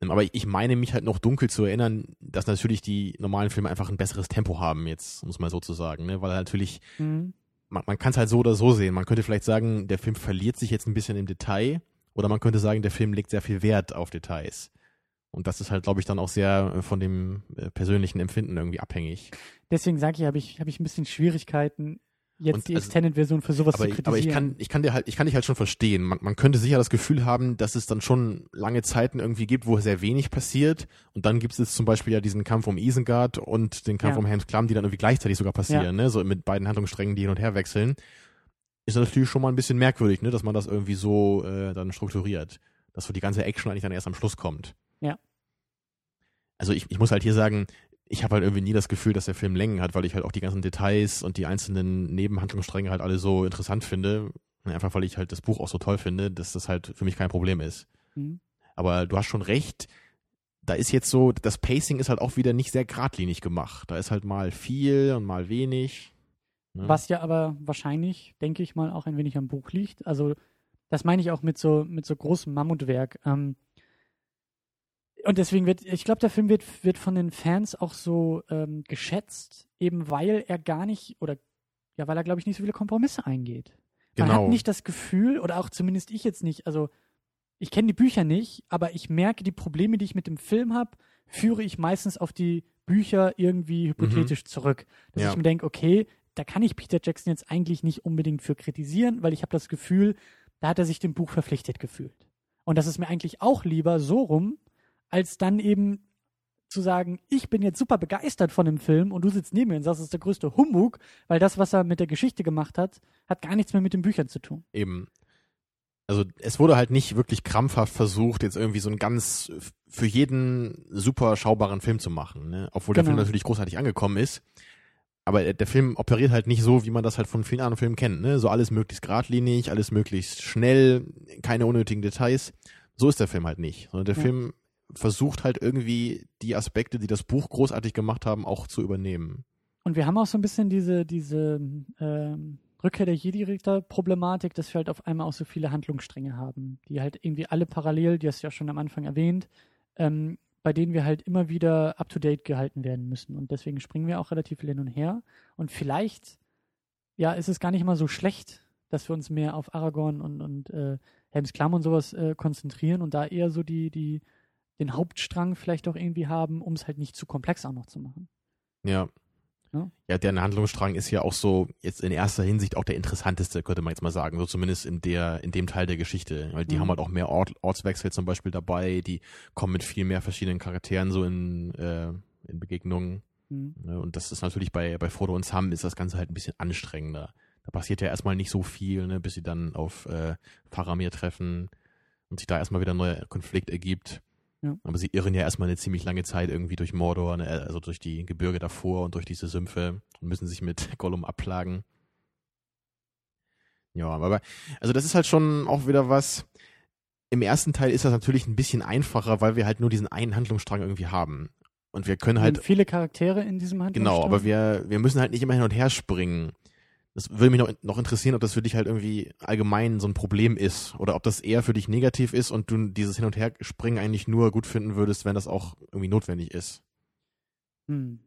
Ähm, Aber ich meine mich halt noch dunkel zu erinnern, dass natürlich die normalen Filme einfach ein besseres Tempo haben jetzt, muss man so zu sagen, ne? weil natürlich, Mhm. man, man kann es halt so oder so sehen. Man könnte vielleicht sagen, der Film verliert sich jetzt ein bisschen im Detail oder man könnte sagen, der Film legt sehr viel Wert auf Details. Und das ist halt, glaube ich, dann auch sehr äh, von dem äh, persönlichen Empfinden irgendwie abhängig. Deswegen sage ich, habe ich, habe ich ein bisschen Schwierigkeiten, jetzt Und die also- Extended-Version für sowas aber, zu kritisieren. aber ich kann, ich kann dir halt, ich kann dich halt schon verstehen. Man, man könnte sicher das Gefühl haben, dass es dann schon lange Zeiten irgendwie gibt, wo sehr wenig passiert. Und dann gibt es zum Beispiel ja diesen Kampf um Isengard und den Kampf Ja. um Helms Klamm, die dann irgendwie gleichzeitig sogar passieren, Ja. ne? So mit beiden Handlungssträngen, die hin und her wechseln. Ist natürlich schon mal ein bisschen merkwürdig, ne, dass man das irgendwie so äh, dann strukturiert. Dass so die ganze Action eigentlich dann erst am Schluss kommt. Ja. Also ich, ich muss halt hier sagen, ich habe halt irgendwie nie das Gefühl, dass der Film Längen hat, weil ich halt auch die ganzen Details und die einzelnen Nebenhandlungsstränge halt alle so interessant finde. Einfach weil ich halt das Buch auch so toll finde, dass das halt für mich kein Problem ist. Mhm. Aber du hast schon recht, da ist jetzt so, das Pacing ist halt auch wieder nicht sehr geradlinig gemacht. Da ist halt mal viel und mal wenig. Ne? Was ja aber wahrscheinlich, denke ich mal, auch ein wenig am Buch liegt. Also, das meine ich auch mit so, mit so großem Mammutwerk. Ähm, und deswegen wird, ich glaube, der Film wird, wird von den Fans auch so ähm, geschätzt, eben weil er gar nicht, oder ja, weil er, glaube ich, nicht so viele Kompromisse eingeht. Man Genau. hat nicht das Gefühl, oder auch zumindest ich jetzt nicht, also ich kenne die Bücher nicht, aber ich merke, die Probleme, die ich mit dem Film habe, führe ich meistens auf die Bücher irgendwie hypothetisch zurück. Dass Ja. ich mir denke, okay, da kann ich Peter Jackson jetzt eigentlich nicht unbedingt für kritisieren, weil ich habe das Gefühl, da hat er sich dem Buch verpflichtet gefühlt. Und das ist mir eigentlich auch lieber so rum, als dann eben zu sagen, ich bin jetzt super begeistert von dem Film und du sitzt neben mir und sagst, es ist der größte Humbug, weil das, was er mit der Geschichte gemacht hat, hat gar nichts mehr mit den Büchern zu tun. Eben. Also es wurde halt nicht wirklich krampfhaft versucht, jetzt irgendwie so einen ganz für jeden super schaubaren Film zu machen, ne? Obwohl der Genau. Film natürlich großartig angekommen ist. Aber der- der Film operiert halt nicht so, wie man das halt von vielen anderen Filmen kennt, ne? So alles möglichst geradlinig, alles möglichst schnell, keine unnötigen Details. So ist der Film halt nicht. Sondern der Ja. Film versucht halt irgendwie die Aspekte, die das Buch großartig gemacht haben, auch zu übernehmen. Und wir haben auch so ein bisschen diese, diese ähm, Rückkehr der Jedi-Ritter-Problematik, dass wir halt auf einmal auch so viele Handlungsstränge haben, die halt irgendwie alle parallel, die hast du ja schon am Anfang erwähnt, ähm, bei denen wir halt immer wieder up-to-date gehalten werden müssen. Und deswegen springen wir auch relativ hin und her. Und vielleicht, ja, ist es gar nicht mal so schlecht, dass wir uns mehr auf Aragorn und, und äh, Helms Klamm und sowas äh, konzentrieren und da eher so die, die, den Hauptstrang vielleicht auch irgendwie haben, um es halt nicht zu komplex auch noch zu machen. Ja. Ja. Ja, der Handlungsstrang ist ja auch so jetzt in erster Hinsicht auch der interessanteste, könnte man jetzt mal sagen, so zumindest in der, in dem Teil der Geschichte. Weil die Mhm. haben halt auch mehr Ort, Ortswechsel zum Beispiel dabei, die kommen mit viel mehr verschiedenen Charakteren so in, äh, in Begegnungen. Hm. Ne? Und das ist natürlich bei, bei Frodo und Sam ist das Ganze halt ein bisschen anstrengender. Da passiert ja erstmal nicht so viel, ne, bis sie dann auf äh, Faramir treffen und sich da erstmal wieder ein neuer Konflikt ergibt. Ja. Aber sie irren ja erstmal eine ziemlich lange Zeit irgendwie durch Mordor, ne, also durch die Gebirge davor und durch diese Sümpfe und müssen sich mit Gollum abplagen. Ja, aber also das ist halt schon auch wieder was. Im ersten Teil ist das natürlich ein bisschen einfacher, weil wir halt nur diesen einen Handlungsstrang irgendwie haben. Und wir können halt haben viele Charaktere in diesem Handlungsstrang. Genau, aber wir, wir müssen halt nicht immer hin und her springen. Das würde mich noch, noch interessieren, ob das für dich halt irgendwie allgemein so ein Problem ist oder ob das eher für dich negativ ist und du dieses Hin- und Her-Springen eigentlich nur gut finden würdest, wenn das auch irgendwie notwendig ist. Hm.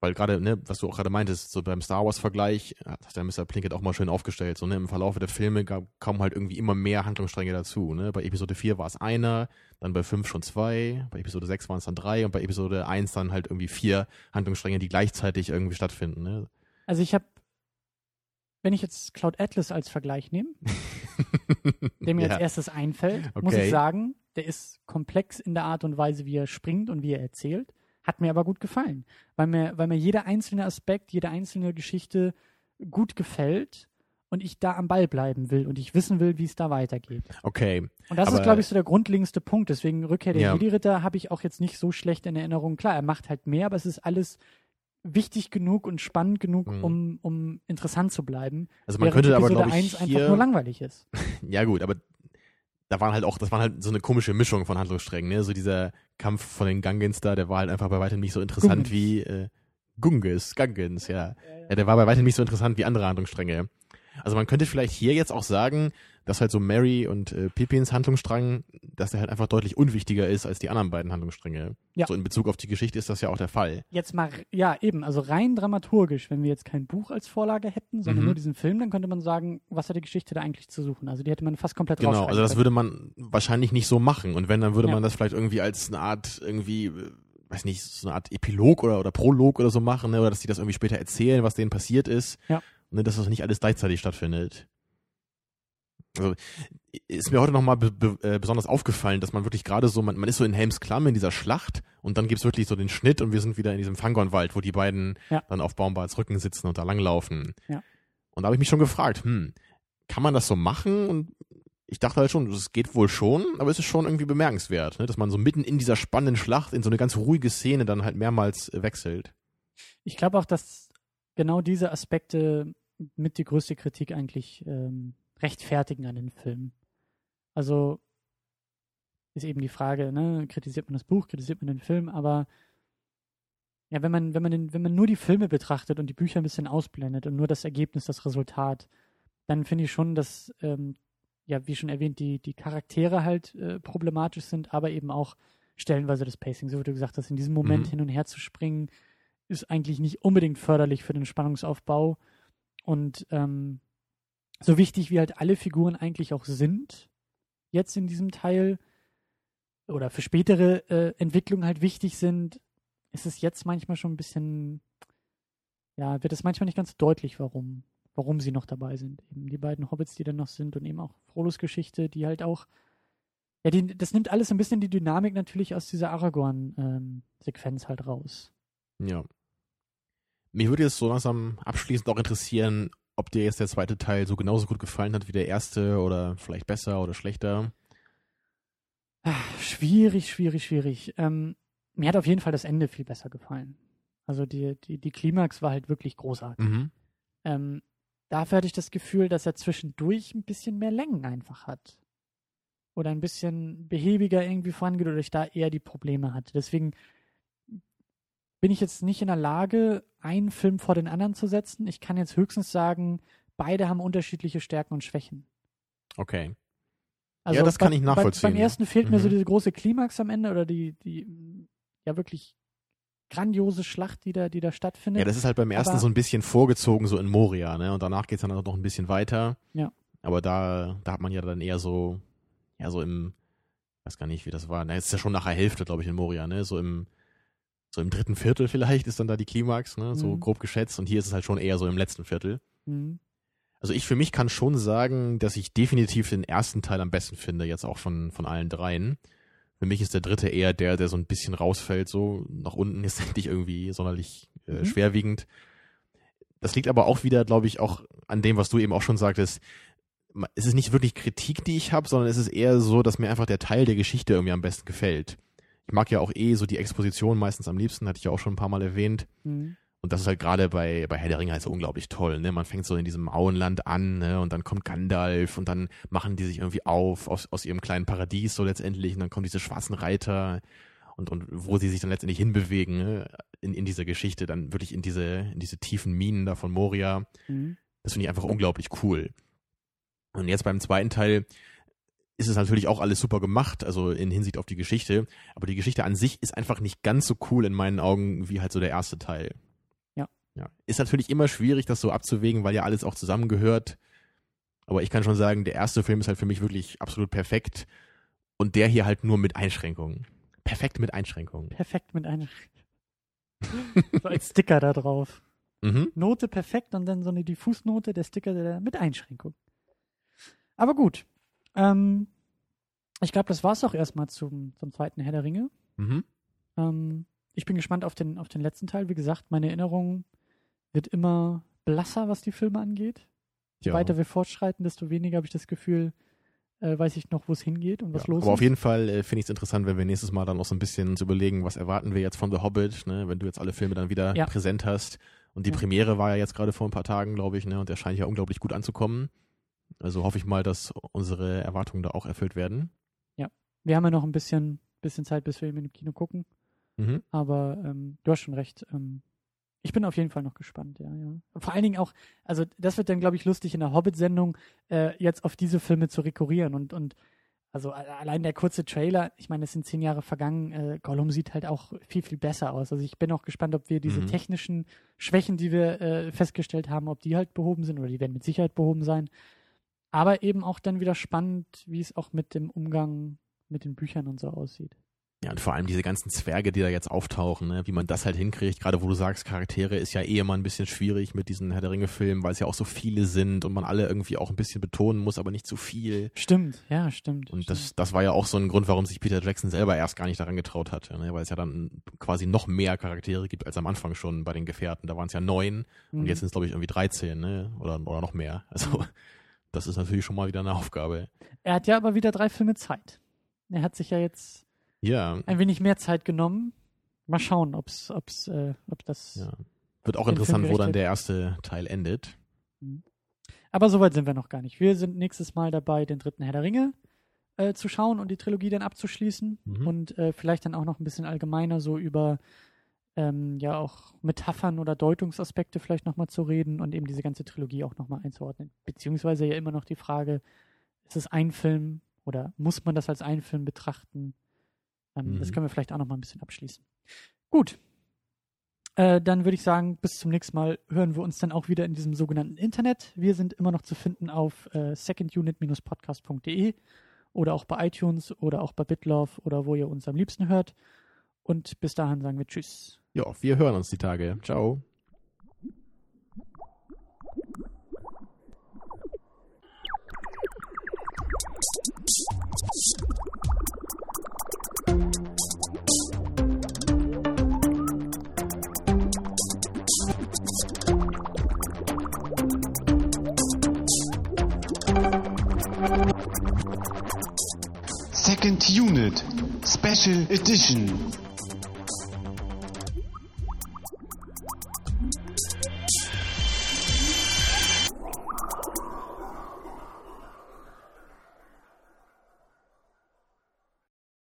Weil gerade, ne, was du auch gerade meintest, so beim Star Wars-Vergleich, hat der Mr. Plinkett auch mal schön aufgestellt, so, ne, im Verlauf der Filme gab, kamen halt irgendwie immer mehr Handlungsstränge dazu, ne. Bei Episode 4 war es einer, dann bei 5 schon zwei, bei Episode 6 waren es dann drei und bei Episode 1 dann halt irgendwie vier Handlungsstränge, die gleichzeitig irgendwie stattfinden, ne. Also ich habe, wenn ich jetzt Cloud Atlas als Vergleich nehme, der mir Ja. als erstes einfällt, muss Okay. ich sagen, der ist komplex in der Art und Weise, wie er springt und wie er erzählt. Hat mir aber gut gefallen, weil mir, weil mir jeder einzelne Aspekt, jede einzelne Geschichte gut gefällt und ich da am Ball bleiben will und ich wissen will, wie es da weitergeht. Okay. Und das ist, glaube ich, so der grundlegendste Punkt. Deswegen Rückkehr der Ja. Jedi-Ritter habe ich auch jetzt nicht so schlecht in Erinnerung. Klar, er macht halt mehr, aber es ist alles wichtig genug und spannend genug, Mhm. um, um interessant zu bleiben. Also man könnte aber, Episode glaube ich, 1 einfach nur hier, langweilig ist. ja gut, aber da waren halt auch, das war halt so eine komische Mischung von Handlungssträngen, ne? So dieser Kampf von den Gungans da, der war halt einfach bei weitem nicht so interessant Gungans. wie äh, Gungas, Gungans, ja. Ja, der war bei weitem nicht so interessant wie andere Handlungsstränge. Also man könnte vielleicht hier jetzt auch sagen, dass halt so Mary und äh, Pippins Handlungsstrang, dass der halt einfach deutlich unwichtiger ist als die anderen beiden Handlungsstränge. Ja. So in Bezug auf die Geschichte ist das ja auch der Fall. Jetzt mal, ja, eben, also rein dramaturgisch, wenn wir jetzt kein Buch als Vorlage hätten, sondern Mhm. nur diesen Film, dann könnte man sagen, was hat die Geschichte da eigentlich zu suchen? Also die hätte man fast komplett Genau, also das können. würde man wahrscheinlich nicht so machen. Und wenn, dann würde Ja. man das vielleicht irgendwie als eine Art irgendwie, äh, weiß nicht, so eine Art Epilog oder, oder Prolog oder so machen, ne? oder dass die das irgendwie später erzählen, was denen passiert ist. Ja. Ne? Dass das nicht alles gleichzeitig stattfindet. Also, ist mir heute nochmal be be äh, besonders aufgefallen, dass man wirklich gerade so, man, man ist so in Helms Klamm in dieser Schlacht und dann gibt's wirklich so den Schnitt und wir sind wieder in diesem Fangornwald, wo die beiden Ja. dann auf Baumbarts Rücken sitzen und da langlaufen. Ja. Und da habe ich mich schon gefragt, hm, kann man das so machen? Und ich dachte halt schon, es geht wohl schon, aber es ist schon irgendwie bemerkenswert, ne? dass man so mitten in dieser spannenden Schlacht in so eine ganz ruhige Szene dann halt mehrmals wechselt. Ich glaube auch, dass genau diese Aspekte mit die größte Kritik eigentlich ähm, rechtfertigen an den Film. Also ist eben die Frage, ne, kritisiert man das Buch, kritisiert man den Film, aber ja, wenn man, wenn man den, wenn man nur die Filme betrachtet und die Bücher ein bisschen ausblendet und nur das Ergebnis, das Resultat, dann finde ich schon, dass, ähm, ja, wie schon erwähnt, die, die Charaktere halt äh, problematisch sind, aber eben auch stellenweise das Pacing, so wie du gesagt hast, in diesem Moment Mhm. hin und her zu springen, ist eigentlich nicht unbedingt förderlich für den Spannungsaufbau. Und ähm, so wichtig wie halt alle Figuren eigentlich auch sind, jetzt in diesem Teil, oder für spätere äh, Entwicklungen halt wichtig sind, ist es jetzt manchmal schon ein bisschen, ja, wird es manchmal nicht ganz deutlich, warum, warum sie noch dabei sind. Eben die beiden Hobbits, die dann noch sind und eben auch Frolos Geschichte, die halt auch, ja, die, das nimmt alles ein bisschen die Dynamik natürlich aus dieser Aragorn-Sequenz halt raus. Ja. Mich würde jetzt so langsam abschließend auch interessieren, ob dir jetzt der zweite Teil so genauso gut gefallen hat wie der erste oder vielleicht besser oder schlechter. Ah, Schwierig, schwierig, schwierig. Ähm, mir hat auf jeden Fall das Ende viel besser gefallen. Also die, die, die Klimax war halt wirklich großartig. Mhm. Ähm, dafür hatte ich das Gefühl, dass er zwischendurch ein bisschen mehr Längen einfach hat. Oder ein bisschen behäbiger irgendwie vorangeht oder ich da eher die Probleme hatte. Deswegen bin ich jetzt nicht in der Lage, einen Film vor den anderen zu setzen. Ich kann jetzt höchstens sagen, beide haben unterschiedliche Stärken und Schwächen. Okay. Also Ja, das kann ich bei- nachvollziehen, Beim ja. ersten fehlt mir so Mhm. diese große Klimax am Ende oder die, die ja wirklich grandiose Schlacht, die da, die da stattfindet. Ja, das ist halt beim ersten Aber- so ein bisschen vorgezogen, so in Moria, ne? Und danach geht's dann auch noch ein bisschen weiter. Ja. Aber da, da hat man ja dann eher so, ja, so im, weiß gar nicht, wie das war. Na, jetzt ist ja schon nach der Hälfte, glaube ich, in Moria, ne? So im, so im dritten Viertel vielleicht ist dann da die Klimax, ne? So Mhm. grob geschätzt. Und hier ist es halt schon eher so im letzten Viertel. Mhm. Also ich für mich kann schon sagen, dass ich definitiv den ersten Teil am besten finde, jetzt auch von, von allen dreien. Für mich ist der dritte eher der, der so ein bisschen rausfällt, so nach unten ist nicht irgendwie sonderlich äh, Mhm. schwerwiegend. Das liegt aber auch wieder, glaube ich, auch an dem, was du eben auch schon sagtest. Es ist nicht wirklich Kritik, die ich habe, sondern es ist eher so, dass mir einfach der Teil der Geschichte irgendwie am besten gefällt. Ich mag ja auch eh so die Exposition meistens am liebsten, hatte ich ja auch schon ein paar Mal erwähnt. Mhm. Und das ist halt gerade bei, bei Herr der Ringe halt so unglaublich toll, ne? Man fängt so in diesem Auenland an, ne? Und dann kommt Gandalf und dann machen die sich irgendwie auf aus, aus ihrem kleinen Paradies so letztendlich und dann kommen diese schwarzen Reiter und, und wo sie sich dann letztendlich hinbewegen, ne? In, in dieser Geschichte, dann wirklich in diese, in diese tiefen Minen da von Moria. Mhm. Das finde ich einfach unglaublich cool. Und jetzt beim zweiten Teil ist es natürlich auch alles super gemacht, also in Hinsicht auf die Geschichte. Aber die Geschichte an sich ist einfach nicht ganz so cool in meinen Augen wie halt so der erste Teil. Ja. Ja. Ist natürlich immer schwierig, das so abzuwägen, weil ja alles auch zusammengehört. Aber ich kann schon sagen, der erste Film ist halt für mich wirklich absolut perfekt. Und der hier halt nur mit Einschränkungen. Perfekt mit Einschränkungen. Perfekt mit einer so ein Sticker da drauf. Mhm. Note perfekt und dann so eine Diffusnote, der Sticker der, mit Einschränkung. Aber gut. Ähm, ich glaube, das war's auch erstmal zum, zum zweiten Herr der Ringe. Mhm. Ähm, ich bin gespannt auf den, auf den letzten Teil. Wie gesagt, meine Erinnerung wird immer blasser, was die Filme angeht. Je Ja. weiter wir fortschreiten, desto weniger habe ich das Gefühl, äh, weiß ich noch, wo es hingeht und was Ja, los aber ist. auf jeden Fall äh, finde ich es interessant, wenn wir nächstes Mal dann auch so ein bisschen uns überlegen, was erwarten wir jetzt von The Hobbit, ne? wenn du jetzt alle Filme dann wieder Ja. präsent hast. Und die. Premiere war ja jetzt gerade vor ein paar Tagen, glaube ich, ne? und der scheint ja unglaublich gut anzukommen. Also hoffe ich mal, dass unsere Erwartungen da auch erfüllt werden. wir haben ja noch ein bisschen, bisschen Zeit, bis wir ihn im Kino gucken. Mhm. Aber ähm, du hast schon recht. Ähm, ich bin auf jeden Fall noch gespannt, ja, ja. Vor allen Dingen auch, also das wird dann, glaube ich, lustig in der Hobbit-Sendung, äh, jetzt auf diese Filme zu rekurrieren und, und also allein der kurze Trailer, ich meine, es sind zehn Jahre vergangen, äh, Gollum sieht halt auch viel, viel besser aus. Also ich bin auch gespannt, ob wir diese Mhm. technischen Schwächen, die wir äh, festgestellt haben, ob die halt behoben sind oder die werden mit Sicherheit behoben sein. Aber eben auch dann wieder spannend, wie es auch mit dem Umgang mit den Büchern und so aussieht. Ja, und vor allem diese ganzen Zwerge, die da jetzt auftauchen, ne? wie man das halt hinkriegt, gerade wo du sagst, Charaktere ist ja eh immer ein bisschen schwierig mit diesen Herr der Ringe-Filmen, weil es ja auch so viele sind und man alle irgendwie auch ein bisschen betonen muss, aber nicht zu viel. Stimmt, ja, stimmt. Und stimmt. das, das war ja auch so ein Grund, warum sich Peter Jackson selber erst gar nicht daran getraut hatte, ne? weil es ja dann quasi noch mehr Charaktere gibt als am Anfang schon bei den Gefährten. Da waren es ja neun und Mhm. jetzt sind es, glaube ich, irgendwie 13 ne? oder, oder noch mehr. Also das ist natürlich schon mal wieder eine Aufgabe. Er hat ja aber wieder drei Filme Zeit. Er hat sich ja jetzt Ja, ein wenig mehr Zeit genommen. Mal schauen, ob's, ob's, äh, ob das. ja. Wird auch interessant, wo dann der erste Teil endet. Aber soweit sind wir noch gar nicht. Wir sind nächstes Mal dabei, den dritten Herr der Ringe äh, zu schauen und die Trilogie dann abzuschließen Mhm. und äh, vielleicht dann auch noch ein bisschen allgemeiner so über ähm, ja auch Metaphern oder Deutungsaspekte vielleicht nochmal zu reden und eben diese ganze Trilogie auch nochmal einzuordnen. Beziehungsweise ja immer noch die Frage, ist es ein Film oder muss man das als einen Film betrachten? Ähm, Das Mhm. können wir vielleicht auch nochmal ein bisschen abschließen. Gut. Äh, dann würde ich sagen, bis zum nächsten Mal hören wir uns dann auch wieder in diesem sogenannten Internet. Wir sind immer noch zu finden auf äh, secondunit-podcast.de oder auch bei iTunes oder auch bei BitLove oder wo ihr uns am liebsten hört. Und bis dahin sagen wir Tschüss. Ja, wir hören uns die Tage. Ciao. Second Unit, Special Edition.